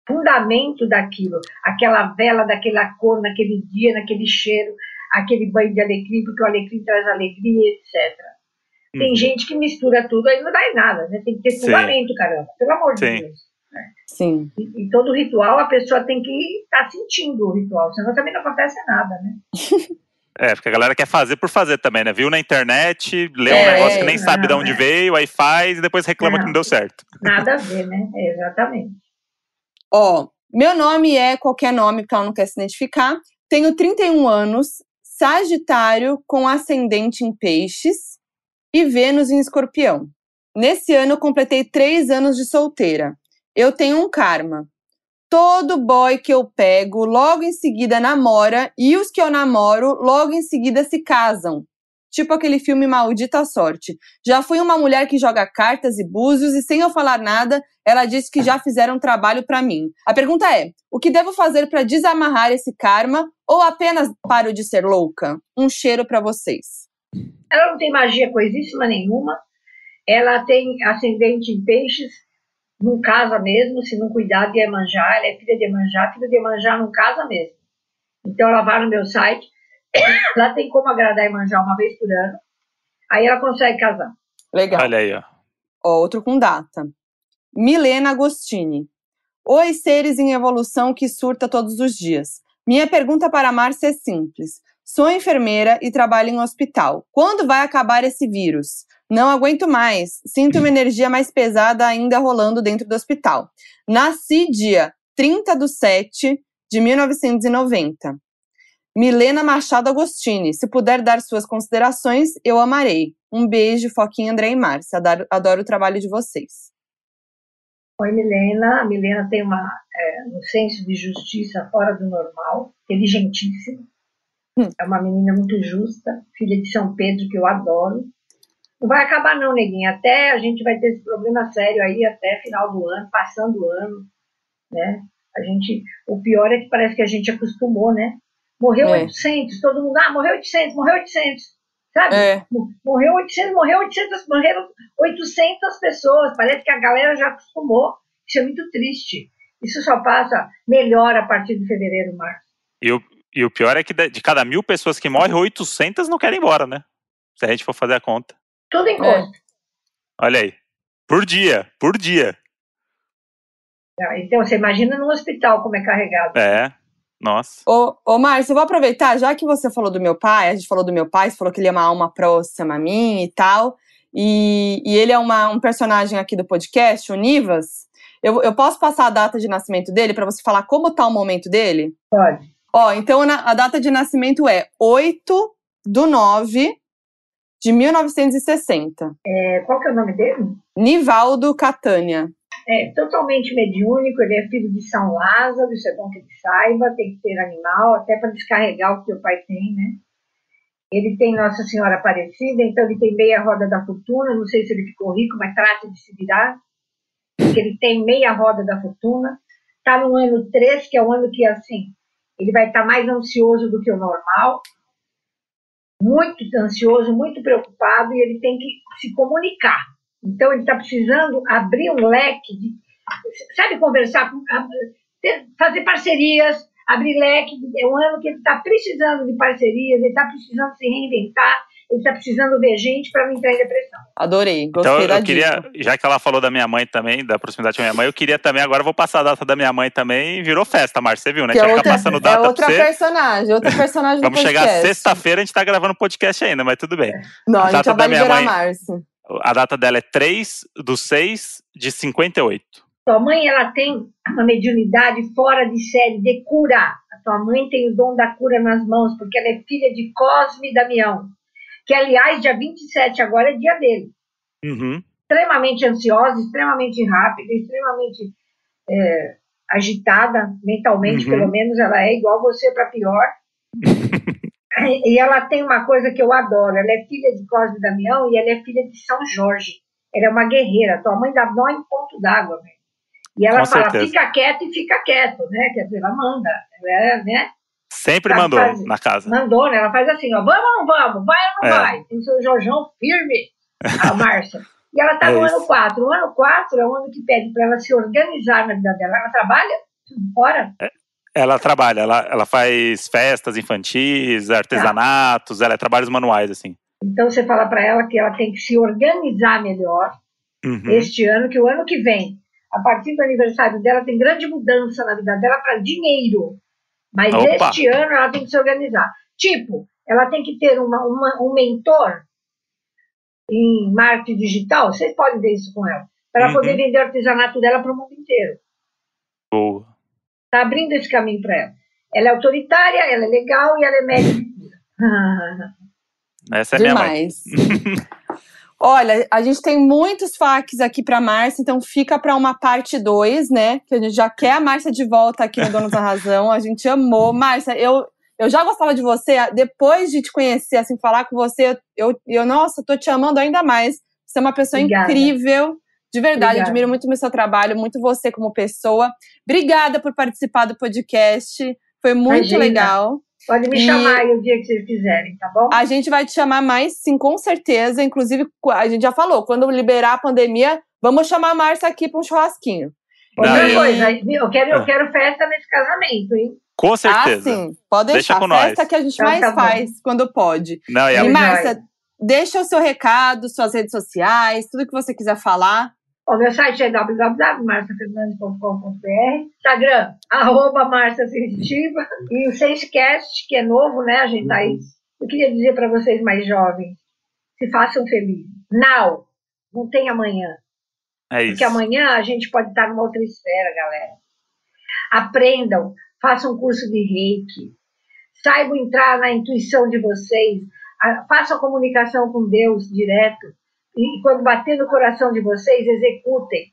Fundamento daquilo, aquela vela daquela cor, naquele dia, naquele cheiro, aquele banho de alecrim, porque o alecrim traz alegria, etc. Tem uhum. gente que mistura tudo, aí não dá em nada, né? Tem que ter fundamento, caramba, pelo amor Sim. de Deus. Sim. E, e, todo ritual a pessoa tem que estar tá sentindo o ritual, senão também não acontece nada, né? É, porque a galera quer fazer por fazer também, né? Viu na internet, leu é, um negócio que nem não, sabe de onde é. veio, aí faz e depois reclama não, que não deu certo. Nada a ver, né? É, exatamente. Ó, meu nome é qualquer nome, porque ela não quer se identificar. Tenho 31 anos, Sagitário com ascendente em Peixes e Vênus em Escorpião. Nesse ano eu completei três anos de solteira eu tenho um karma. Todo boy que eu pego, logo em seguida namora, e os que eu namoro, logo em seguida se casam. Tipo aquele filme Maldita Sorte. Já fui uma mulher que joga cartas e búzios e sem eu falar nada, ela disse que já fizeram trabalho para mim. A pergunta é: o que devo fazer para desamarrar esse karma ou apenas paro de ser louca? Um cheiro para vocês. Ela não tem magia coisíssima nenhuma. Ela tem ascendente em peixes não casa mesmo, se não cuidar de Iemanjá, ela é filha de Iemanjá, filha de Iemanjá não casa mesmo. Então ela vai no meu site, lá tem como agradar Iemanjá uma vez por ano, aí ela consegue casar. Legal. Olha aí, ó. Outro com data. Milena Agostini. Oi, seres em evolução que surta todos os dias. Minha pergunta para a Márcia é simples. Sou enfermeira e trabalho em um hospital. Quando vai acabar esse vírus? Não aguento mais. Sinto uma energia mais pesada ainda rolando dentro do hospital. Nasci dia 30 de 7 de 1990. Milena Machado Agostini. Se puder dar suas considerações, eu amarei. Um beijo, Foquinha, André e Márcia. Adoro, adoro o trabalho de vocês. Oi, Milena. A Milena tem uma, é, um senso de justiça fora do normal, inteligentíssima. Hum. É uma menina muito justa, filha de São Pedro, que eu adoro. Não vai acabar não, neguinha. Até a gente vai ter esse problema sério aí até final do ano, passando o ano, né? A gente, o pior é que parece que a gente acostumou, né? Morreu é. 800, todo mundo, ah, morreu 800, morreu 800. sabe? É. Morreu 800, morreu 800, morreram 800 pessoas. Parece que a galera já acostumou. Isso é muito triste. Isso só passa melhor a partir de fevereiro, março. E o, e o pior é que de, de cada mil pessoas que morrem, 800 não querem ir embora, né? Se a gente for fazer a conta. Tudo em conta. Olha aí. Por dia, por dia. Ah, Então, você imagina num hospital como é carregado. É. Nossa. Ô, ô Márcio, eu vou aproveitar, já que você falou do meu pai, a gente falou do meu pai, você falou que ele é uma alma próxima a mim e tal, e, e ele é uma, um personagem aqui do podcast, o Nivas. Eu, eu posso passar a data de nascimento dele para você falar como tá o momento dele? Pode. Ó, então na- a data de nascimento é 8 do 9 de 1960. É, qual que é o nome dele? Nivaldo Catânia. É totalmente mediúnico, ele é filho de São Lázaro, isso é bom que ele saiba, tem que ter animal, até para descarregar o que o pai tem, né? Ele tem Nossa Senhora Aparecida, então ele tem meia roda da fortuna, não sei se ele ficou rico, mas trata de se virar, porque ele tem meia roda da fortuna. Está no ano 3, que é o ano que, assim, ele vai estar mais ansioso do que o normal, muito ansioso, muito preocupado, e ele tem que se comunicar. Então, ele está precisando abrir um leque de. Sabe, conversar Fazer parcerias, abrir leque. É um ano que ele está precisando de parcerias, ele está precisando se reinventar, ele está precisando ver gente para não entrar em depressão. Adorei, gostei Então da eu queria, dica. já que ela falou da minha mãe também, da proximidade com a minha mãe, eu queria também, agora vou passar a data da minha mãe também, e virou festa, Márcia, você viu, né? Que é outra, ficar passando é data outra pra você. personagem, outra personagem Vamos do chegar sexta-feira, a gente tá gravando podcast ainda, mas tudo bem. Não, a a gente data já vai da minha liberar mãe- Márcio. A data dela é 3 do 6 de 58. Tua mãe, ela tem uma mediunidade fora de série, de cura. A tua mãe tem o dom da cura nas mãos, porque ela é filha de Cosme e Damião, que, aliás, dia 27 agora é dia dele. Uhum. extremamente ansiosa, extremamente rápida, extremamente é, agitada mentalmente, Uhum. pelo menos ela é igual você para pior. e ela tem uma coisa que eu adoro, ela é filha de Cosme Damião e ela é filha de São Jorge. Ela é uma guerreira, tua mãe dá nó em ponto d'água, velho. E ela Com fala, certeza. fica quieto e fica quieto, né? Quer dizer, ela manda, é, né? Sempre Tá, mandou faz- na casa. Mandou, né? Ela faz assim, ó, vamos ou não vamos? Vai ou não É. vai? Tem o seu Jorjão firme, a Márcia. E ela está É no isso. ano 4. O ano 4 é o ano que pede para ela se organizar na vida dela. Ela trabalha fora. Ela trabalha, ela, ela faz festas infantis, artesanatos, ela é trabalhos manuais, assim. Então você fala para ela que ela tem que se organizar melhor Uhum. este ano, que o ano que vem, a partir do aniversário dela, tem grande mudança na vida dela para dinheiro. Mas Opa. este ano ela tem que se organizar. Tipo, ela tem que ter uma, uma- um mentor em marketing digital. Vocês podem ver isso com ela. Para Uhum. poder vender o artesanato dela para o mundo inteiro. Boa. Está abrindo esse caminho para ela. Ela é autoritária, ela é legal e ela é médica. Essa é minha mãe. Olha, a gente tem muitos facs aqui pra Márcia, então fica pra uma parte 2, né? Que a gente já quer a Márcia de volta aqui no Donos da Razão. A gente amou. Márcia, eu, eu já gostava de você. Depois de te conhecer, assim, falar com você, eu, eu nossa, tô te amando ainda mais. Você é uma pessoa Obrigada. incrível. De verdade, Obrigada. admiro muito o seu trabalho, muito você como pessoa. Obrigada por participar do podcast. Foi muito Imagina. legal. Pode me E- chamar aí o dia que vocês quiserem, tá bom? A gente vai te chamar mais, sim, com certeza. Inclusive, a gente já falou, quando liberar a pandemia, vamos chamar a Márcia aqui para um churrasquinho. Outra coisa, eu quero, eu Ah. quero festa nesse casamento, hein? Com certeza. Ah, sim. Pode Deixa deixar. com a festa nós. que a gente Então mais tá bom. faz quando pode. Não, e a- E. Márcia, deixa o seu recado, suas redes sociais, tudo que você quiser falar. O meu site é www.marciafernandes.com.br, Instagram, arroba Márcia Sensitiva, e o Sensecast, que é novo, né? A gente tá aí. Eu queria dizer para vocês mais jovens, se façam felizes. Now, não tem amanhã. é isso. Porque amanhã a gente pode estar numa outra esfera, galera. Aprendam, façam um curso de reiki, saibam entrar na intuição de vocês, façam comunicação com Deus direto, e quando bater no coração de vocês, executem.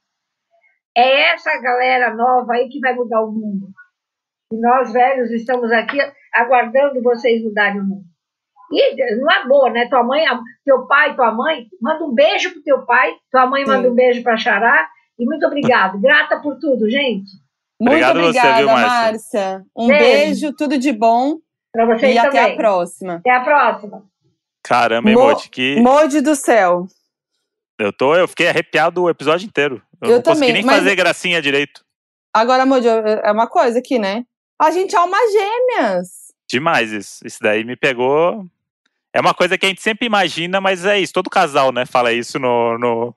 É essa galera nova aí que vai mudar o mundo. E nós, velhos, estamos aqui aguardando vocês mudarem o mundo. E não é boa, né? Tua mãe, teu pai, tua mãe, manda um beijo pro teu pai, tua mãe manda Sim. um beijo pra Xará. E muito obrigado. Grata por tudo, gente. Obrigado Muito você, obrigada, viu, Márcia? Márcia. Um Beijo. beijo, tudo de bom. Pra vocês e até também. a próxima. Até a próxima. Caramba, hein, Mo- Modi, que Mode do céu. Eu tô, eu fiquei arrepiado o episódio inteiro. Eu, Eu não consegui também, nem mas- fazer gracinha direito. Agora, Modi, é uma coisa aqui, né? A gente é almas gêmeas. Demais isso. Isso daí me pegou. É uma coisa que a gente sempre imagina, mas é isso. Todo casal, né, fala isso no. no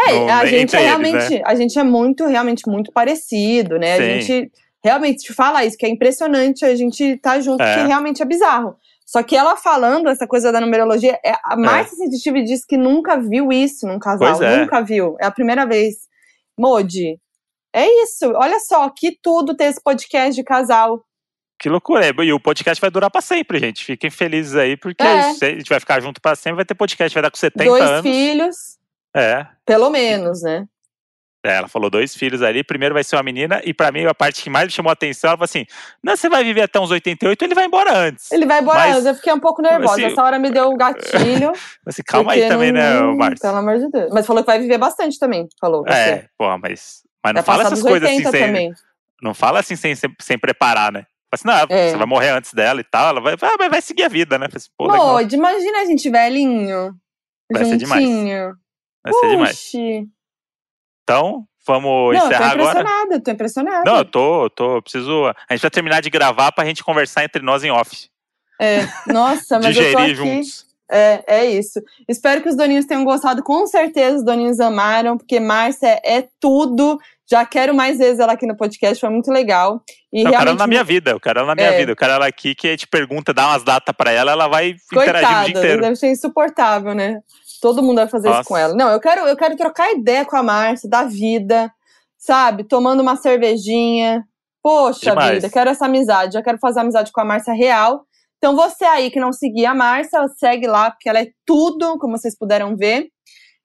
É, no- a gente é eles, realmente, né? a gente é muito, realmente muito parecido, né? A Sim. gente realmente te fala isso, que é impressionante a gente tá junto, É. que realmente é bizarro. Só que ela falando essa coisa da numerologia, é, a Márcia Sensitive diz que nunca viu isso num casal, é. nunca viu. É a primeira vez. Modi, é isso. Olha só, que tudo ter esse podcast de casal. Que loucura. E o podcast vai durar pra sempre, gente. Fiquem felizes aí, porque É. a gente vai ficar junto pra sempre. Vai ter podcast, vai dar com 70 Dois anos. filhos, É. pelo menos, né? É, ela falou dois filhos ali. Primeiro vai ser uma menina, e pra mim a parte que mais me chamou a atenção, ela falou assim: Não, você vai viver até uns 88, ele vai embora antes. Ele vai embora, Mas- antes, eu fiquei um pouco nervosa. assim, Essa hora me deu o gatilho. Assim, calma aí também, né, não- Márcio? Pelo amor de Deus. Mas falou que vai viver bastante também, falou. Você. É, porra, mas. Mas não Vai fala essas coisas assim 80 sem. também. Não fala assim sem, sem, sem preparar, né? Assim, não, É. você vai morrer antes dela e tal. Ela vai, vai, vai- vai seguir a vida, né? Assim, Pô, Modi, imagina a gente velhinho. Vai ser demais. juntinho. vai ser demais. Então, vamos Não, eu tô encerrar agora. impressionada, eu tô impressionada. Não, eu tô, eu tô, eu preciso. A gente vai terminar de gravar pra gente conversar entre nós em off. É, nossa, mas eu tô aqui. juntos. É, é isso. Espero que os doninhos tenham gostado. Com certeza os doninhos amaram, porque Márcia é tudo. Já quero mais vezes ela aqui no podcast, foi muito legal. E eu quero ela na minha vida, eu quero ela na minha É. vida. Eu quero ela aqui que gente pergunta, dá umas datas pra ela, ela vai interagir o Coitada, dia inteiro. deve ser insuportável, né? Todo mundo vai fazer isso Nossa. com ela. Não, eu quero, eu quero trocar ideia com a Márcia da vida, sabe? Tomando uma cervejinha. Poxa Demais. vida, quero essa amizade. Já quero fazer amizade com a Márcia real. Então você aí que não seguia a Márcia, segue lá, porque ela é tudo, como vocês puderam ver.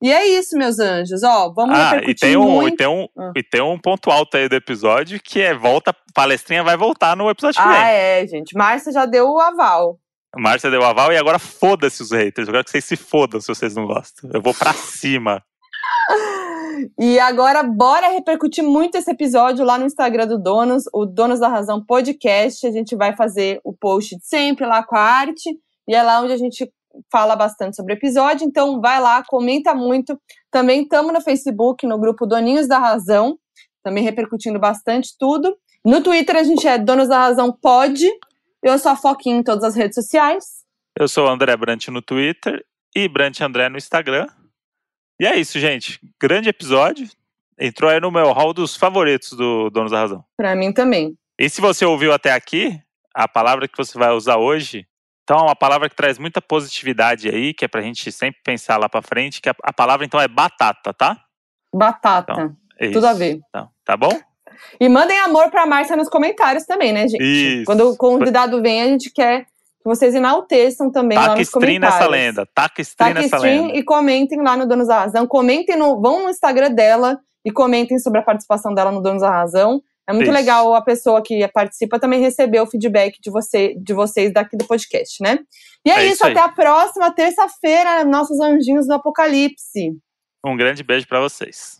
E é isso, meus anjos. Ó, vamos Ah, e tem, um, muito. e, tem um, Ah. e tem um ponto alto aí do episódio que é volta, palestrinha vai voltar no episódio que Ah, vem. é, gente. Márcia já deu o aval. Márcia deu aval e agora foda-se os haters. Eu quero que vocês se fodam se vocês não gostam. Eu vou pra cima. E agora, bora repercutir muito esse episódio lá no Instagram do Donos, o Donos da Razão Podcast. A gente vai fazer o post de sempre lá com a arte. E é lá onde a gente fala bastante sobre o episódio. Então, vai lá, comenta muito. Também estamos no Facebook, no grupo Doninhos da Razão. Também repercutindo bastante tudo. No Twitter, a gente é Donos da Razão Pod. Eu sou a Foquinha em todas as redes sociais. Eu sou o André Brant no Twitter e Brant André no Instagram. E é isso, gente. Grande episódio. Entrou aí no meu hall dos favoritos do Donos da Razão. Pra mim também. E se você ouviu até aqui, a palavra que você vai usar hoje, então é uma palavra que traz muita positividade aí, que é pra gente sempre pensar lá pra frente, que a, a palavra então é batata, tá? Batata. Então, É Tudo a ver. Então, tá bom? E mandem amor pra Márcia nos comentários também, né, gente? Isso. Quando o convidado vem, a gente quer que vocês enalteçam também lá Taca nos stream comentários. nessa lenda. Taca stream Taca nessa stream lenda. e comentem lá no Donos da Razão. Comentem no. Vão no Instagram dela e comentem sobre a participação dela no Donos da Razão. É muito Isso. legal a pessoa que participa também receber o feedback de, você, de vocês daqui do podcast, né? E é, É isso, isso até a próxima terça-feira, nossos anjinhos do Apocalipse. Um grande beijo pra vocês.